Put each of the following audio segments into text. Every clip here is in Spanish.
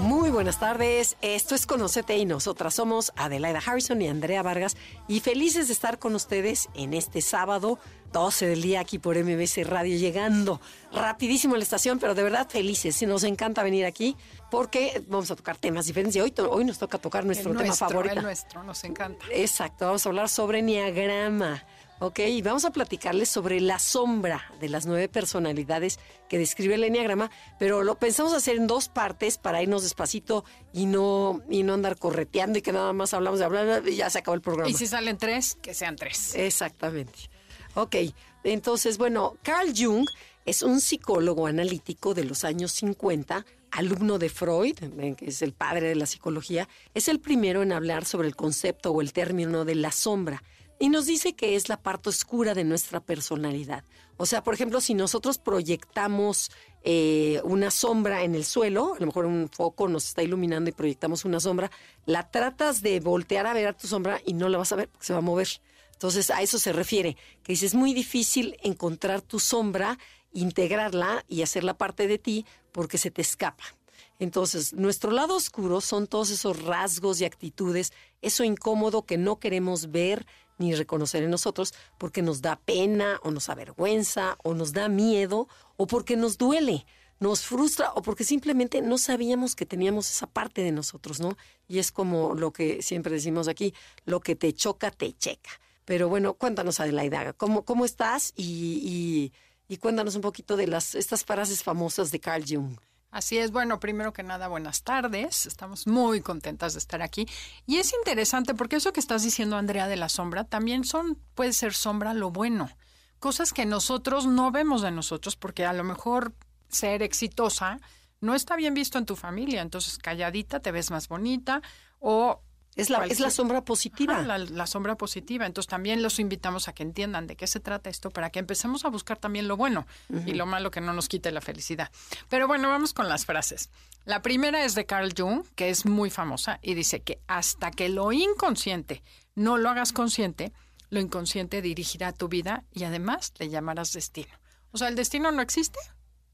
Muy buenas tardes, esto es Conocete y nosotras somos Adelaida Harrison y Andrea Vargas y felices de estar con ustedes en este sábado 12 del día aquí por MBC Radio, llegando rapidísimo a la estación, pero de verdad felices, nos encanta venir aquí porque vamos a tocar temas diferentes y hoy, hoy nos toca tocar nuestro, tema favorito. El nuestro, nos encanta. Exacto, vamos a hablar sobre Niagrama. Ok, y vamos a platicarles sobre la sombra de las nueve personalidades que describe el Enneagrama, pero lo pensamos hacer en dos partes para irnos despacito y no, y no andar correteando y que nada más hablamos de hablar y ya se acabó el programa. Y si salen tres, que sean tres. Exactamente. Ok, entonces, bueno, Carl Jung es un psicólogo analítico de los años 50, alumno de Freud, que es el padre de la psicología, es el primero en hablar sobre el concepto o el término de la sombra y nos dice que es la parte oscura de nuestra personalidad. O sea, por ejemplo, si nosotros proyectamos eh, una sombra en el suelo, a lo mejor un foco nos está iluminando y proyectamos una sombra, la tratas de voltear a ver a tu sombra y no la vas a ver porque se va a mover. Entonces, a eso se refiere, que dice, es muy difícil encontrar tu sombra, integrarla y hacerla parte de ti porque se te escapa. Entonces, nuestro lado oscuro son todos esos rasgos y actitudes, eso incómodo que no queremos ver ni reconocer en nosotros porque nos da pena o nos avergüenza o nos da miedo o porque nos duele, nos frustra o porque simplemente no sabíamos que teníamos esa parte de nosotros, ¿no? Y es como lo que siempre decimos aquí, lo que te choca, te checa. Pero bueno, cuéntanos Adelaida, ¿cómo, cómo estás? Y, y, y cuéntanos un poquito de las, estas frases famosas de Carl Jung. Así es, bueno, primero que nada, buenas tardes. Estamos muy contentas de estar aquí. Y es interesante porque eso que estás diciendo, Andrea, de la sombra, también son, puede ser sombra lo bueno. Cosas que nosotros no vemos de nosotros, porque a lo mejor ser exitosa no está bien visto en tu familia. Entonces, calladita te ves más bonita o es la, es la sombra positiva. la, sombra positiva. Entonces también los invitamos a que entiendan de qué se trata esto para que empecemos a buscar también lo bueno y lo malo que no nos quite la felicidad. Pero bueno, vamos con las frases. La primera es de Carl Jung, que es muy famosa y dice que hasta que lo inconsciente no lo hagas consciente, lo inconsciente dirigirá tu vida y además le llamarás destino. O sea, el destino no existe.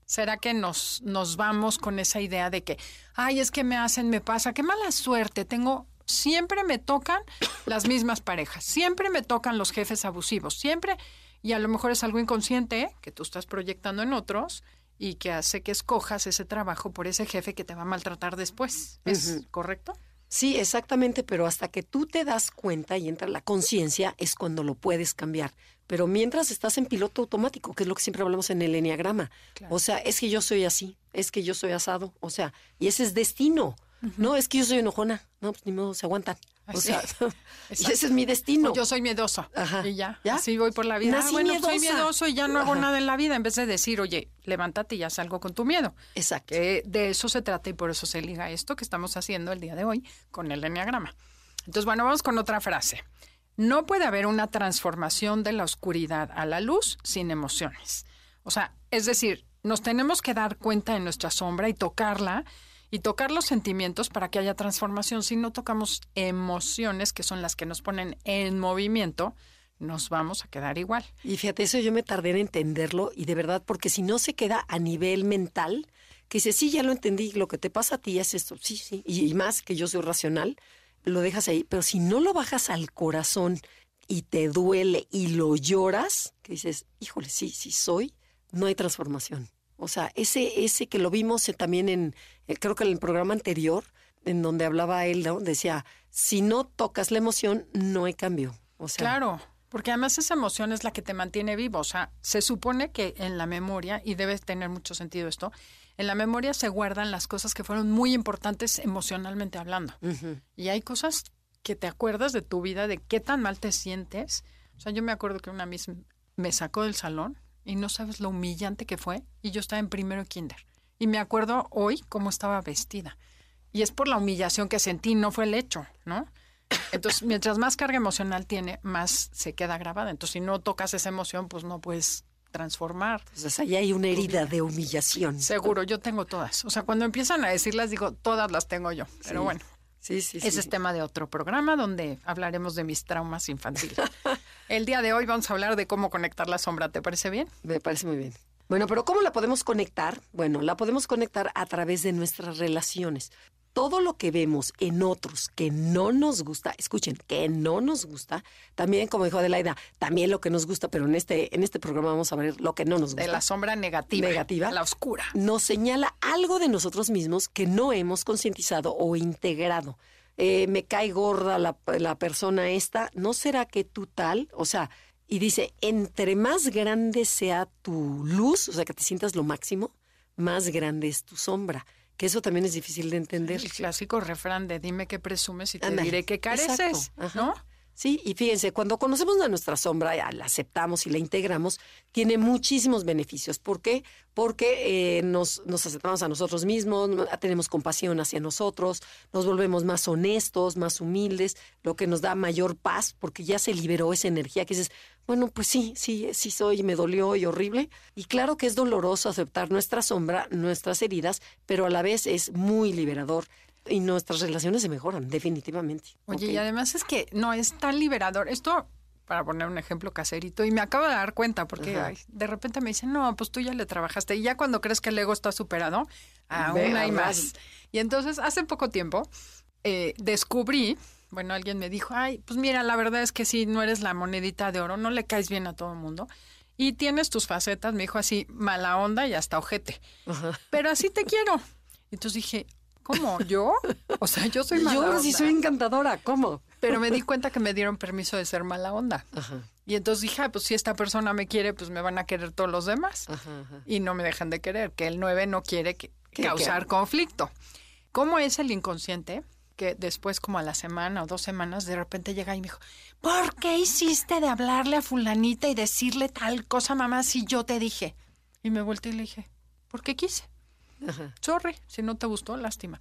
¿Será que nos, nos vamos con esa idea de que, ay, es que me hacen, me pasa, qué mala suerte, tengo siempre me tocan las mismas parejas, siempre me tocan los jefes abusivos, siempre, y a lo mejor es algo inconsciente que tú estás proyectando en otros y que hace que escojas ese trabajo por ese jefe que te va a maltratar después. ¿Es correcto? Sí, exactamente, pero hasta que tú te das cuenta y entra la conciencia es cuando lo puedes cambiar. Pero mientras estás en piloto automático, que es lo que siempre hablamos en el enneagrama. O sea, es que yo soy así, es que yo soy asado, o sea, y ese es destino. No, es que yo soy enojona. No, pues ni modo, se aguantan. o sea, ese es mi destino. yo soy miedoso. Y ya, ¿Ya? Así voy por la vida. ah, bueno, soy miedoso y ya no hago nada en la vida. En vez de decir, oye, levántate y ya salgo con tu miedo. Exacto. Que de eso se trata y por eso se liga esto que estamos haciendo el día de hoy con el enneagrama. Entonces, bueno, vamos con otra frase. No puede haber una transformación de la oscuridad a la luz sin emociones. O sea, es decir, nos tenemos que dar cuenta de nuestra sombra y tocarla y tocar los sentimientos para que haya transformación. Si no tocamos emociones, que son las que nos ponen en movimiento, nos vamos a quedar igual. Y fíjate, eso yo me tardé en entenderlo y de verdad, porque si no se queda a nivel mental, que dice, sí, ya lo entendí, lo que te pasa a ti es esto, sí, sí, y, más que yo soy racional, lo dejas ahí, pero si no lo bajas al corazón y te duele y lo lloras, que dices, híjole, sí, sí soy, no hay transformación. O sea, ese, ese que lo vimos también en, eh, creo que en el programa anterior, en donde hablaba él, ¿no? decía, si no tocas la emoción, no hay cambio. O sea, claro, porque además esa emoción es la que te mantiene vivo. O sea, se supone que en la memoria, y debe tener mucho sentido esto, en la memoria se guardan las cosas que fueron muy importantes emocionalmente hablando. Y hay cosas que te acuerdas de tu vida, de qué tan mal te sientes. O sea, yo me acuerdo que una misma me sacó del salón y no sabes lo humillante que fue. Y yo estaba en primero kinder. Y me acuerdo hoy cómo estaba vestida. Y es por la humillación que sentí, no fue el hecho, ¿no? Entonces, mientras más carga emocional tiene, más se queda grabada. Entonces, si no tocas esa emoción, pues no puedes transformar. Entonces ahí hay una herida de humillación. Seguro, yo tengo todas. O sea, cuando empiezan a decirlas, digo, todas las tengo yo. Pero Sí. bueno, Sí, sí, ese sí. es tema de otro programa donde hablaremos de mis traumas infantiles. El día de hoy vamos a hablar de cómo conectar la sombra. ¿Te parece bien? Me parece muy bien. Bueno, pero ¿cómo la podemos conectar? Bueno, la podemos conectar a través de nuestras relaciones. Todo lo que vemos en otros que no nos gusta, escuchen, que no nos gusta, también como dijo Adelaida, también lo que nos gusta, pero en este, en este programa vamos a ver lo que no nos gusta. De la sombra negativa. Negativa. La oscura. nos señala algo de nosotros mismos que no hemos concientizado o integrado. Eh, me cae gorda la, la persona esta, ¿no será que tú tal? O sea, y dice, entre más grande sea tu luz, o sea, que te sientas lo máximo, más grande es tu sombra. Que eso también es difícil de entender. El clásico refrán de dime qué presumes y te diré qué careces. ¿no? Sí, y fíjense, cuando conocemos a nuestra sombra, la aceptamos y la integramos, tiene muchísimos beneficios. ¿Por qué? Porque eh, nos, nos aceptamos a nosotros mismos, tenemos compasión hacia nosotros, nos volvemos más honestos, más humildes, lo que nos da mayor paz, porque ya se liberó esa energía que dices, bueno, pues sí, sí, sí soy, me dolió y horrible. Y claro que es doloroso aceptar nuestra sombra, nuestras heridas, pero a la vez es muy liberador y nuestras relaciones se mejoran, definitivamente. Oye, y además es que no es tan liberador. Esto, para poner un ejemplo caserito, y me acabo de dar cuenta, porque ay, de repente me dicen, no, pues tú ya le trabajaste. Y ya cuando crees que el ego está superado, aún Ve, hay más. Y entonces, hace poco tiempo, eh, descubrí, bueno, alguien me dijo, ay, pues mira, la verdad es que sí, no eres la monedita de oro, no le caes bien a todo el mundo. Y tienes tus facetas, me dijo así, mala onda y hasta ojete. Ajá. Pero así te quiero. Entonces dije, ¿cómo? ¿Yo? O sea, yo soy mala Yo sí soy encantadora, ¿cómo? Pero me di cuenta que me dieron permiso de ser mala onda. Ajá, Y entonces dije, ah, pues si esta persona me quiere, pues me van a querer todos los demás. ajá, ajá. Y no me dejan de querer, que el 9 no quiere que- causar conflicto. ¿Cómo es el inconsciente? Que después, como a la semana o dos semanas, de repente llega y me dijo, ¿por qué hiciste de hablarle a fulanita y decirle tal cosa, mamá, si yo te dije? Y me volteé y le dije, ¿por qué quise? Ajá. sorry, si no te gustó, lástima.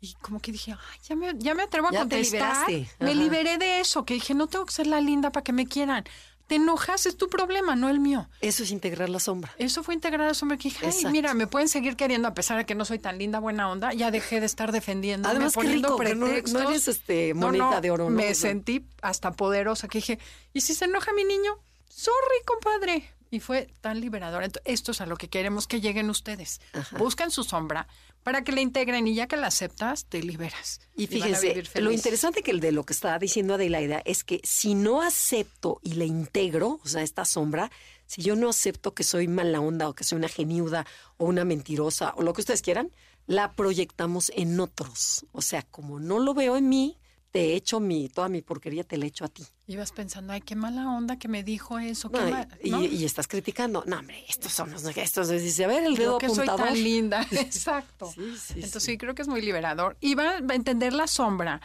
Y como que dije, Ay, ya, me, ya me atrevo a Ya te contestar. liberaste. Me liberé de eso, que dije, no tengo que ser la linda para que me quieran. Te enojas, es tu problema, no el mío. Eso es integrar la sombra. Eso fue integrar a su hombre que dije, ay, Exacto. mira, me pueden seguir queriendo a pesar de que no soy tan linda, buena onda. Ya dejé de estar defendiendo. Además, qué poniendo rico, que no- no pretextos. eres, este, moneda no, de oro, ¿no? Me sentí hasta poderosa que dije, ¿y si se enoja mi niño? Sorry, compadre. Y fue tan liberador. Entonces, esto es a lo que queremos que lleguen ustedes. Buscan su sombra para que la integren y ya que la aceptas, te liberas. Y fíjense, lo interesante que el de lo que está diciendo Adelaida es que si no acepto y le integro, o sea, esta sombra, si yo no acepto que soy mala onda o que soy una geniuda o una mentirosa o lo que ustedes quieran, la proyectamos en otros. O sea, como no lo veo en mí, te echo mi, toda mi porquería te la echo a ti. Ibas pensando, ay, qué mala onda que me dijo eso. No, y- mal", y, ¿no? y estás criticando. No, hombre, estos son los estos. Dice, a ver, el dedo que soy tan linda. Exacto. Sí, sí, Entonces sí. sí, creo que es muy liberador. Y va a entender la sombra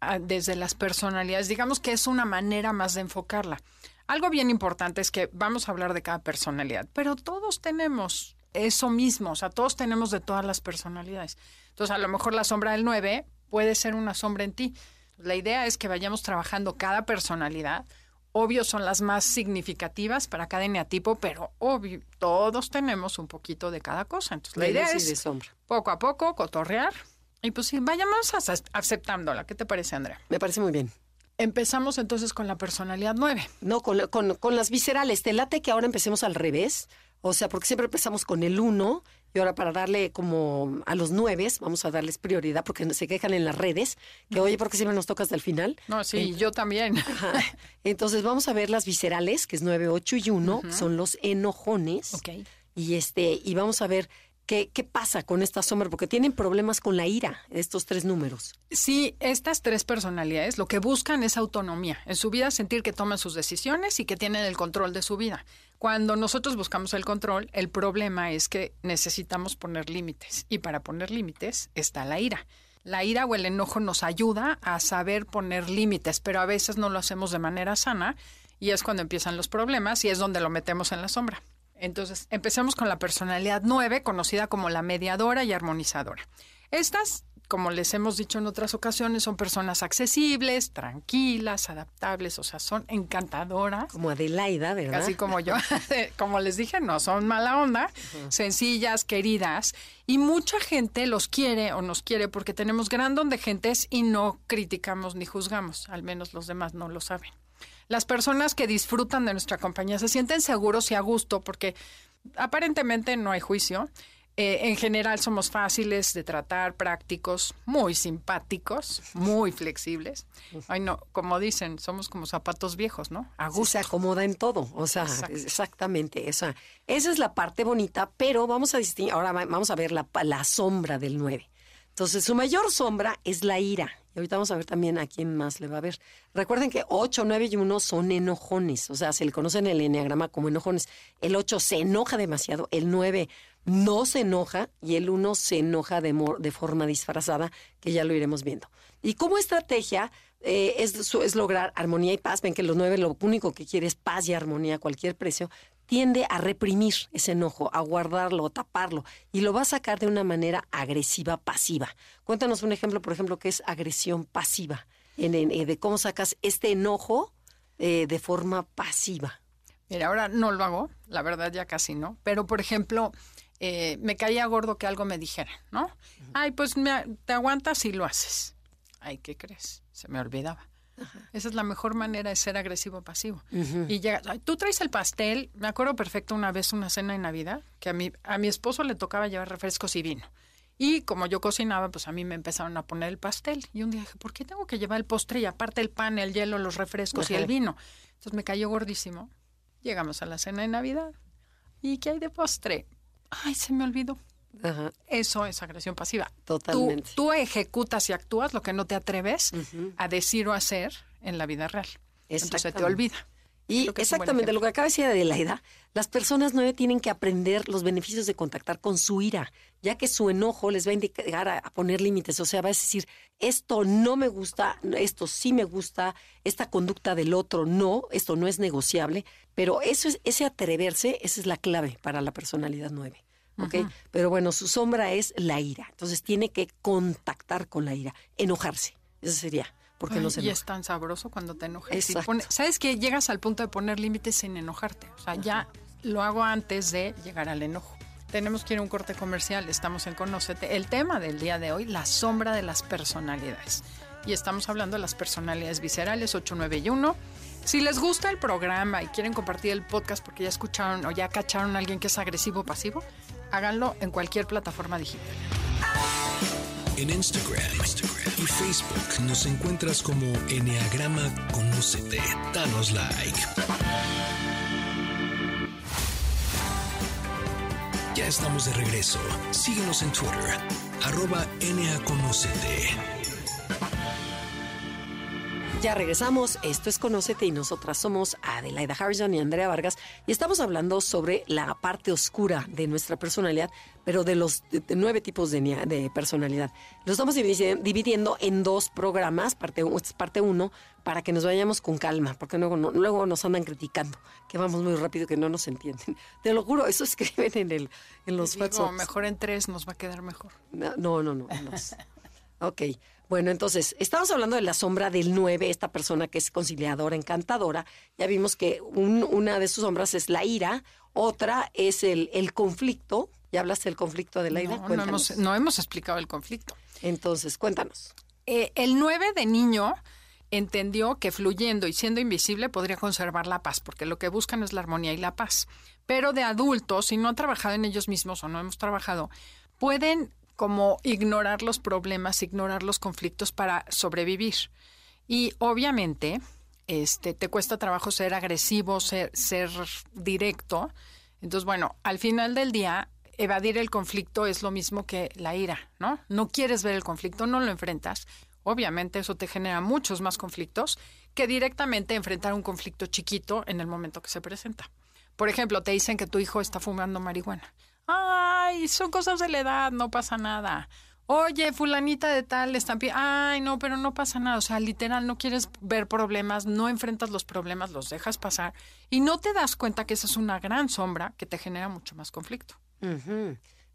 ah, desde las personalidades. Digamos que es una manera más de enfocarla. Algo bien importante es que vamos a hablar de cada personalidad, pero todos tenemos eso mismo, o sea, todos tenemos de todas las personalidades. Entonces, a lo mejor la sombra del 9 puede ser una sombra en ti. La idea es que vayamos trabajando cada personalidad. Obvio son las más significativas para cada eneatipo, pero obvio, todos tenemos un poquito de cada cosa. Entonces, la De idea es sombra. poco a poco cotorrear y pues sí, vayamos ace- aceptándola. ¿Qué te parece, Andrea? Me parece muy bien. Empezamos entonces con la personalidad 9. No, con, la- con, con las viscerales. Te late que ahora empecemos al revés. O sea, porque siempre empezamos con el 1 y ahora para darle como a los 9, vamos a darles prioridad porque se quejan en las redes que, oye, ¿por qué siempre nos toca hasta el final? No, sí, yo también. Ajá. Entonces vamos a ver las viscerales, que es 9, 8 y 1, son los enojones. Ok. Y este, y vamos a ver qué, pasa con esta sombra, porque tienen problemas con la ira, estos tres números. Sí, estas tres personalidades lo que buscan es autonomía. En su vida sentir que toman sus decisiones y que tienen el control de su vida. Cuando nosotros buscamos el control, el problema es que necesitamos poner límites. Y para poner límites está la ira. La ira o el enojo nos ayuda a saber poner límites, pero a veces no lo hacemos de manera sana y es cuando empiezan los problemas y es donde lo metemos en la sombra. Entonces, empecemos con la personalidad 9, conocida como la mediadora y armonizadora. Estas como les hemos dicho en otras ocasiones, son personas accesibles, tranquilas, adaptables, o sea, son encantadoras. Como Adelaida, ¿verdad? Así como yo, como les dije, no son mala onda, sencillas, queridas, y mucha gente los quiere o nos quiere porque tenemos gran don de gentes y no criticamos ni juzgamos, al menos los demás no lo saben. Las personas que disfrutan de nuestra compañía se sienten seguros y a gusto porque aparentemente no hay juicio eh, en general somos fáciles de tratar, prácticos, muy simpáticos, muy flexibles. Ay, no, como dicen, somos como zapatos viejos, ¿no? A gusto. se acomoda en todo, o sea, exactamente. Esa, esa es la parte bonita, pero vamos a distinguir, ahora vamos a ver la, la sombra del 9. Entonces, su mayor sombra es la ira. Y ahorita vamos a ver también a quién más le va a ver. Recuerden que 8, 9 y 1 son enojones, o sea, se le conoce en el enneagrama como enojones. El 8 se enoja demasiado, el 9 no se enoja y el uno se enoja de, de forma disfrazada, que ya lo iremos viendo. Y como estrategia eh, es, es, lograr armonía y paz. Ven que los nueve lo único que quiere es paz y armonía a cualquier precio. Tiende a reprimir ese enojo, a guardarlo, a taparlo y lo va a sacar de una manera agresiva, pasiva. Cuéntanos un ejemplo, por ejemplo, que es agresión pasiva, en, eh, de cómo sacas este enojo eh, de forma pasiva. Mira, ahora no lo hago, la verdad ya casi no, pero por ejemplo, eh, me caía gordo que algo me dijera, ¿no? Ay, pues me, te aguantas y lo haces. Ay, ¿qué crees? Se me olvidaba. Esa es la mejor manera de ser agresivo pasivo. Y llega, tú traes el pastel. Me acuerdo perfecto una vez una cena de Navidad que a mi, a mi esposo le tocaba llevar refrescos y vino. Y como yo cocinaba, pues a mí me empezaron a poner el pastel. Y un día dije, ¿por qué tengo que llevar el postre y aparte el pan, el hielo, los refrescos y el vino? Entonces me cayó gordísimo. Llegamos a la cena de Navidad. ¿Y qué hay de postre? ay, se me olvidó. Eso es agresión pasiva. Totalmente. Tú, ejecutas y actúas lo que no te atreves a decir o hacer en la vida real. Entonces se te olvida. Y exactamente lo que acaba de decir Adelaida, las personas nueve tienen que aprender los beneficios de contactar con su ira, ya que su enojo les va a indicar a, poner límites. O sea, va a decir, esto no me gusta, esto sí me gusta, esta conducta del otro no, esto no es negociable. Pero eso es, ese atreverse, esa es la clave para la personalidad nueve. ¿Ok? Pero bueno, su sombra es la ira. Entonces tiene que contactar con la ira, enojarse. Eso sería porque no se Y es tan sabroso cuando te enojas. Sabes que llegas al punto de poner límites sin enojarte. O sea, ya lo hago antes de llegar al enojo. Tenemos que ir a un corte comercial, estamos en Conócete. El tema del día de hoy, la sombra de las personalidades. Y estamos hablando de las personalidades viscerales 891. Si les gusta el programa y quieren compartir el podcast porque ya escucharon o ya cacharon a alguien que es agresivo o pasivo, háganlo en cualquier plataforma digital. En Instagram, y Facebook nos encuentras como Enneagrama Conócete. Danos like. Ya estamos de regreso. Síguenos en Twitter, arroba. Ya regresamos, esto es Conócete y nosotras somos Adelaida Harrison y Andrea Vargas y estamos hablando sobre la parte oscura de nuestra personalidad, pero de los nueve tipos de, personalidad. Lo estamos dividiendo en dos programas, parte parte uno, para que nos vayamos con calma, porque luego, luego nos andan criticando, que vamos muy rápido, que no nos entienden. Te lo juro, eso escriben en, el, en los digo, mejor en tres nos va a quedar mejor. No, no, no. no, ok. Bueno, entonces, estamos hablando de la sombra del 9, esta persona que es conciliadora, encantadora. Ya vimos que una de sus sombras es la ira, otra es el, el conflicto. ¿Ya hablaste del conflicto de la ira? No, no hemos, explicado el conflicto. Entonces, cuéntanos. Eh, el 9 de niño entendió que fluyendo y siendo invisible podría conservar la paz, porque lo que buscan es la armonía y la paz. Pero de adultos, si no han trabajado en ellos mismos o no hemos trabajado, pueden como ignorar los problemas, ignorar los conflictos para sobrevivir. Y obviamente, este, te cuesta trabajo ser agresivo, ser, ser directo. Entonces, bueno, al final del día, evadir el conflicto es lo mismo que la ira, ¿no? No quieres ver el conflicto, no lo enfrentas. Obviamente eso te genera muchos más conflictos que directamente enfrentar un conflicto chiquito en el momento que se presenta. Por ejemplo, te dicen que tu hijo está fumando marihuana. Ay, son cosas de la edad, no pasa nada. Oye, fulanita de tal están ay, no, pero no pasa nada. O sea, literal, no quieres ver problemas, no enfrentas los problemas, los dejas pasar y no te das cuenta que esa es una gran sombra que te genera mucho más conflicto.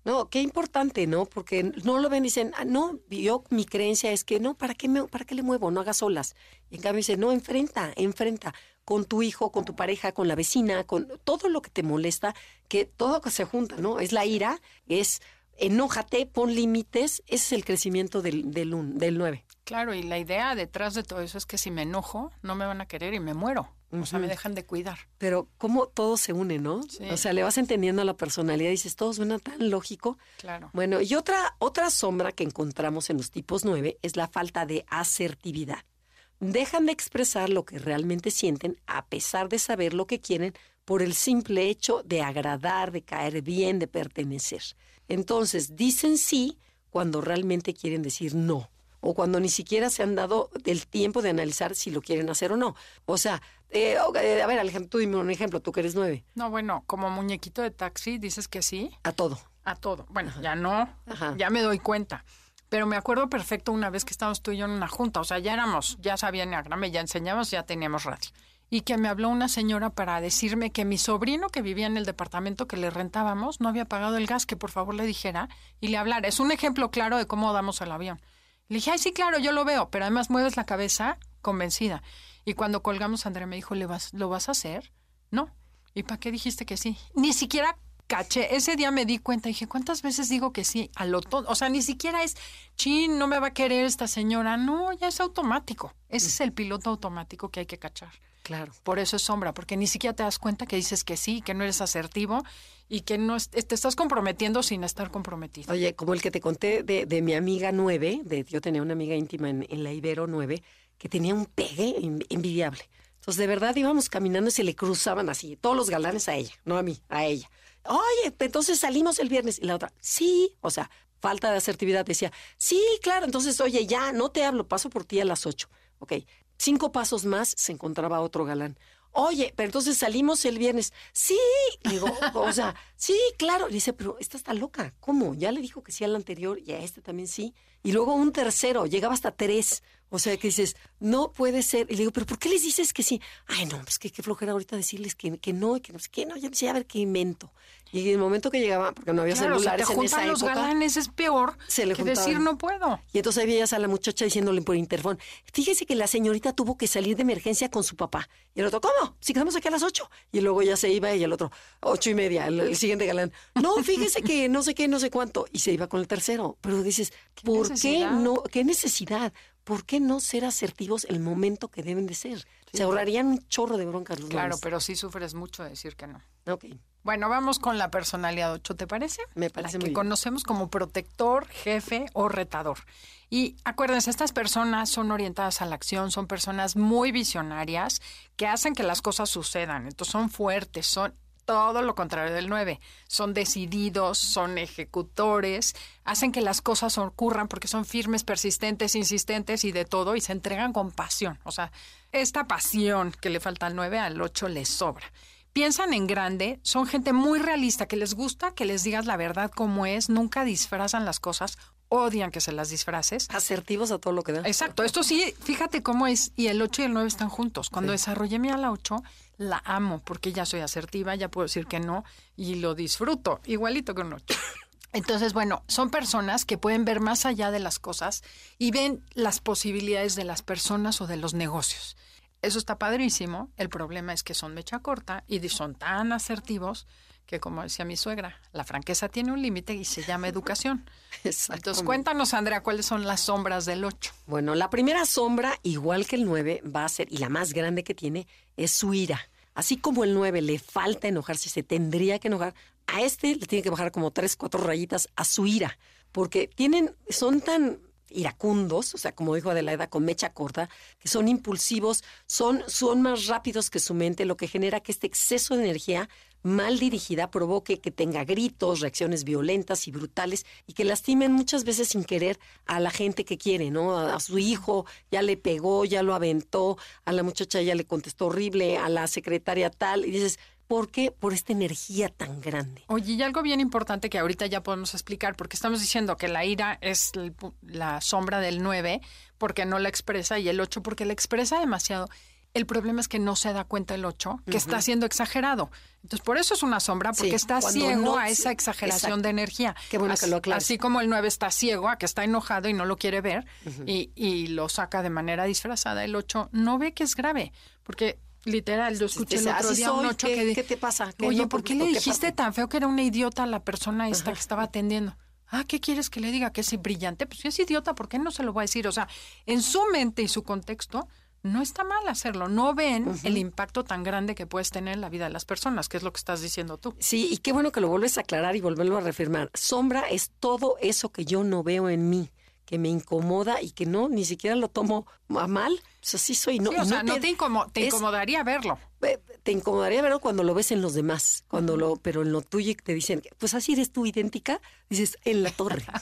No, qué importante, ¿no? Porque no lo ven y dicen, ah, no, yo mi creencia es que no, ¿para qué, me, ¿para qué le muevo? No hagas solas. Y en cambio dice, no, enfrenta, enfrenta con tu hijo, con tu pareja, con la vecina, con todo lo que te molesta, que todo se junta, ¿no? Es la ira, es enójate, pon límites, ese es el crecimiento del, del, del 9. Claro, y la idea detrás de todo eso es que si me enojo, no me van a querer y me muero. O sea, me dejan de cuidar. Pero cómo todo se une, ¿no? O sea, le vas entendiendo a la personalidad y dices, todo suena tan lógico. Claro. Bueno, y otra, otra sombra que encontramos en los tipos 9 es la falta de asertividad. Dejan de expresar lo que realmente sienten a pesar de saber lo que quieren por el simple hecho de agradar, de caer bien, de pertenecer. Entonces, dicen sí cuando realmente quieren decir no o cuando ni siquiera se han dado el tiempo de analizar si lo quieren hacer o no. O sea, eh, a ver, Alejandro, tú dime un ejemplo, tú que eres nueve. No, bueno, como muñequito de taxi, dices que sí. A todo. A todo. Bueno, ya no, ya me doy cuenta. Pero me acuerdo perfecto una vez que estábamos tú y yo en una junta, o sea, ya éramos, ya sabía Enneagrama, ya enseñamos, ya teníamos radio. Y que me habló una señora para decirme que mi sobrino que vivía en el departamento que le rentábamos no había pagado el gas, que por favor le dijera y le hablara. Es un ejemplo claro de cómo damos el avión. Le dije, ay, sí, claro, yo lo veo, pero además mueves la cabeza convencida. Y cuando colgamos, Andrea me dijo, ¿Le vas, ¿lo vas a hacer? No. ¿Y para qué dijiste que sí? Ni siquiera caché. Ese día me di cuenta, dije, ¿cuántas veces digo que sí? A lo O sea, ni siquiera es, chin, no me va a querer esta señora. No, ya es automático. Ese es el piloto automático que hay que cachar. Claro. Por eso es sombra, porque ni siquiera te das cuenta que dices que sí, que no eres asertivo y que no te estás comprometiendo sin estar comprometido. Oye, como el que te conté de, de mi amiga nueve, de, yo tenía una amiga íntima en, la Ibero nueve, que tenía un pegue envidiable. Entonces, de verdad íbamos caminando y se le cruzaban así, todos los galanes a ella, no a mí, a ella. Oye, entonces salimos el viernes. Y la otra, sí, o sea, falta de asertividad. Decía, sí, claro, entonces, oye, ya, no te hablo, paso por ti a las ocho. Ok, Cinco pasos más se encontraba otro galán. Oye, pero entonces salimos el viernes. Sí, digo, o sea, sí, claro. Le dice, pero esta está loca. ¿Cómo? Ya le dijo que sí al anterior y a este también sí. Y luego un tercero, llegaba hasta tres. O sea, que dices, no puede ser. Y le digo, pero ¿por qué les dices que sí? Ay, no, pues que qué flojera ahorita decirles que, que no, que no qué, no, ya me sé a ver qué invento. Y en el momento que llegaba, porque no había celulares en esa los galanes es peor se le que decir no puedo. Y entonces ahí veías a la muchacha diciéndole por interfón, fíjese que la señorita tuvo que salir de emergencia con su papá. Y el otro, ¿cómo? Si quedamos aquí a las ocho. Y luego ya se iba y el otro, ocho y media, el, siguiente galán. No, fíjese que no sé qué, no sé cuánto. Y se iba con el tercero. Pero dices, ¿por qué no? ¿Qué necesidad? ¿Por qué no ser asertivos el momento que deben de ser? Se ahorrarían un chorro de broncas los Claro, pero sí sufres mucho de decir que no. Ok. Bueno, vamos con la personalidad 8, ¿te parece? Me parece la que conocemos como protector, jefe o retador. Y acuérdense, estas personas son orientadas a la acción, son personas muy visionarias que hacen que las cosas sucedan. Entonces son fuertes, son todo lo contrario del 9. Son decididos, son ejecutores, hacen que las cosas ocurran porque son firmes, persistentes, insistentes y de todo y se entregan con pasión. O sea, esta pasión que le falta al 9, al 8 les sobra. Piensan en grande, son gente muy realista, que les gusta que les digas la verdad como es, nunca disfrazan las cosas, odian que se las disfraces. Asertivos a todo lo que da. Exacto, esto sí, fíjate cómo es, y el 8 y el 9 están juntos. Cuando desarrollé mi ala 8, la amo porque ya soy asertiva, ya puedo decir que no y lo disfruto, igualito que un ocho. Entonces, bueno, son personas que pueden ver más allá de las cosas y ven las posibilidades de las personas o de los negocios. Eso está padrísimo. El problema es que son mecha corta y son tan asertivos que, como decía mi suegra, la franqueza tiene un límite y se llama educación. Entonces, cuéntanos, Andrea, cuáles son las sombras del 8. Bueno, la primera sombra, igual que el 9, va a ser, y la más grande que tiene, es su ira. Así como el 9 le falta enojarse, se tendría que enojar, a este le tiene que bajar como tres, cuatro rayitas a su ira, porque tienen, son tan iracundos, o sea, como dijo Adelaida, con mecha corta, que son impulsivos, son, son más rápidos que su mente, lo que genera que este exceso de energía mal dirigida provoque que tenga gritos, reacciones violentas y brutales y que lastimen muchas veces sin querer a la gente que quiere, ¿no? A, su hijo ya le pegó, ya lo aventó, a la muchacha ya le contestó horrible, a la secretaria tal, y dices, ¿Por qué? Por esta energía tan grande. Oye, y algo bien importante que ahorita ya podemos explicar, porque estamos diciendo que la ira es la sombra del 9, porque no la expresa, y el 8 porque la expresa demasiado. El problema es que no se da cuenta el 8 que está siendo exagerado. Entonces, por eso es una sombra, porque Sí, está ciego no- a esa exageración exacto. de energía. Qué bueno que así, lo aclares. Así como el 9 está ciego, a que está enojado y no lo quiere ver, y, y lo saca de manera disfrazada, el 8 no ve que es grave, porque literal, yo escuché el otro "Así día un soy, 8 ¿qué- que qué te pasa? ¿Qué Oye, no? ¿por qué ¿Por le dijiste tan feo que era una idiota a la persona esta que estaba atendiendo? Ah, ¿qué quieres que le diga? ¿Que es brillante? Pues si es idiota, ¿por qué no se lo va a decir? O sea, en su mente y su contexto, no está mal hacerlo. No ven el impacto tan grande que puedes tener en la vida de las personas, que es lo que estás diciendo tú. Sí, y qué bueno que lo vuelves a aclarar y volverlo a reafirmar. Sombra es todo eso que yo no veo en mí, que me incomoda y que no, ni siquiera lo tomo a mal. O sea, sí soy. No, Sí, o y sea, no te, incomo- te es- incomodaría verlo. Eh, Te incomodaría verlo cuando lo ves en los demás, cuando lo, pero en lo tuyo te dicen, pues así eres tú idéntica, dices, en la torre.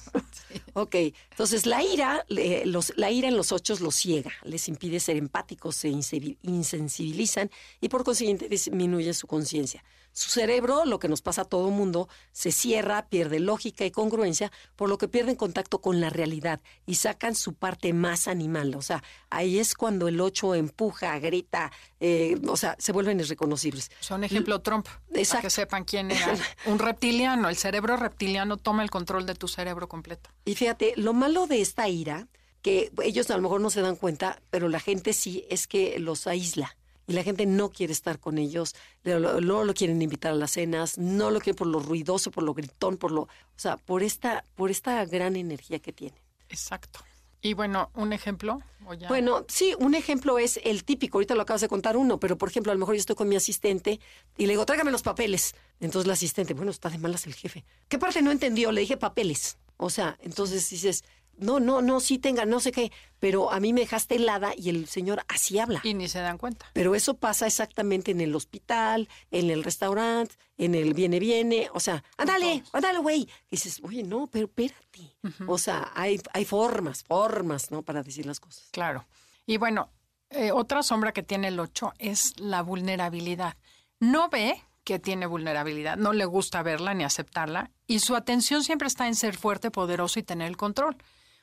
Ok, entonces la ira, le- los, la ira en los ocho los ciega, les impide ser empáticos, se inse- insensibilizan y por consiguiente disminuye su conciencia. Su cerebro, lo que nos pasa a todo mundo, se cierra, pierde lógica y congruencia, por lo que pierden contacto con la realidad y sacan su parte más animal. O sea, ahí es cuando el 8 empuja, grita, eh, o sea, se vuelven irreconocibles. Son ejemplo Trump, para Exacto. que sepan quién era. Un reptiliano, el cerebro reptiliano toma el control de tu cerebro completo. Y fíjate, lo malo de esta ira, que ellos a lo mejor no se dan cuenta, pero la gente sí, es que los aísla. Y la gente no quiere estar con ellos, no lo, quieren invitar a las cenas, no lo quieren por lo ruidoso, por lo gritón, por lo, o sea, por esta, por esta gran energía que tienen. Exacto. Y bueno, un ejemplo. ¿O ya? Bueno, sí, un ejemplo es el típico, ahorita lo acabas de contar uno, pero por ejemplo, a lo mejor yo estoy con mi asistente y le digo, tráigame los papeles. Entonces la asistente, bueno, está de malas el jefe. ¿Qué parte no entendió? Le dije papeles. O sea, entonces dices, no, no, no, sí tenga, no sé qué, pero a mí me dejaste helada y el señor así habla. Y ni se dan cuenta. Pero eso pasa exactamente en el hospital, en el restaurante, en el viene, viene. O sea, ándale, ándale, güey. Dices, oye, no, pero espérate. O sea, hay, hay formas, formas, ¿no? Para decir las cosas. Claro. Y bueno, eh, otra sombra que tiene el 8 es la vulnerabilidad. No ve que tiene vulnerabilidad, no le gusta verla ni aceptarla, y su atención siempre está en ser fuerte, poderoso y tener el control.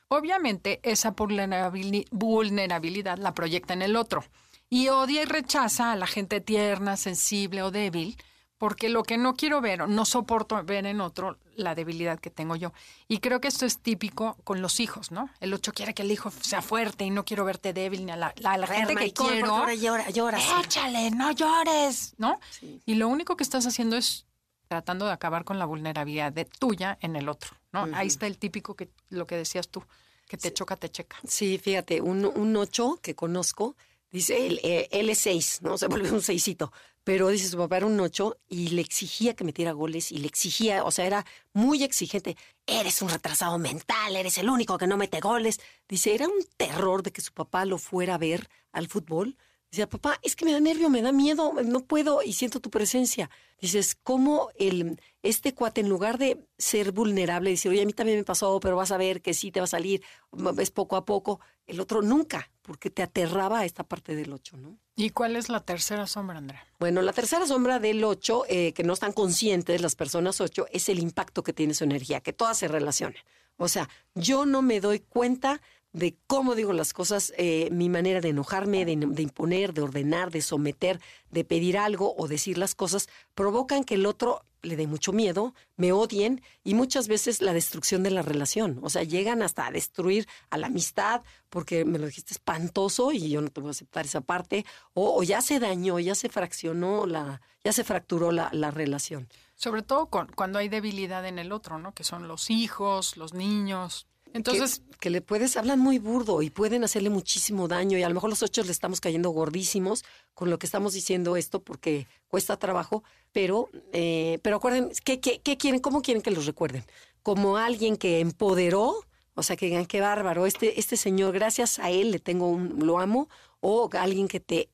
Obviamente, esa vulnerabili- vulnerabilidad la proyecta en el otro y odia y rechaza a la gente tierna, sensible o débil, porque lo que no quiero ver o no soporto ver en otro, la debilidad que tengo yo. Y creo que esto es típico con los hijos, ¿no? El 8 quiere que el hijo sea fuerte y no quiero verte débil ni a la, la- a la gente que quiero. ahora llora, llora, sí. Échale, no llores, ¿no? Y lo único que estás haciendo es tratando de acabar con la vulnerabilidad de tuya en el otro, ¿no? Ahí está el típico que lo que decías tú, que te choca, te checa. Sí, fíjate, un, un ocho que conozco, dice, él, eh, él es seis, ¿no? Se vuelve un seisito. Pero dice, su papá era un ocho y le exigía que metiera goles y le exigía, o sea, era muy exigente. Eres un retrasado mental, eres el único que no mete goles. Dice, era un terror de que su papá lo fuera a ver al fútbol. Dice, papá, es que me da nervio, me da miedo, no puedo y siento tu presencia. Dices, ¿cómo el, este cuate, en lugar de ser vulnerable, decir, oye, a mí también me pasó, pero vas a ver que sí te va a salir, ves poco a poco, el otro nunca, porque te aterraba esta parte del ocho, ¿no? ¿Y cuál es la tercera sombra, Andrea? Bueno, la tercera sombra del 8, que no están conscientes las personas 8, es el impacto que tiene su energía, que todas se relacionan. O sea, yo no me doy cuenta de cómo digo las cosas, eh, mi manera de enojarme, de, imponer, de ordenar, de someter, de pedir algo o decir las cosas, provocan que el otro le dé mucho miedo, me odien y muchas veces la destrucción de la relación. O sea, llegan hasta a destruir a la amistad porque me lo dijiste espantoso y yo no te voy a aceptar esa parte. O, o ya se dañó, ya se fraccionó, la, ya se fracturó la, la relación. Sobre todo con, cuando hay debilidad en el otro, ¿no? Que son los hijos, los niños. Entonces, que, que, le puedes, hablan muy burdo y pueden hacerle muchísimo daño y a lo mejor los ocho le estamos cayendo gordísimos con lo que estamos diciendo esto porque cuesta trabajo, pero, eh, pero acuerden, ¿qué, qué, qué quieren? ¿Cómo quieren que los recuerden? Como alguien que empoderó, o sea, que digan, qué bárbaro, este, este señor, gracias a él le tengo un, lo amo, o alguien que te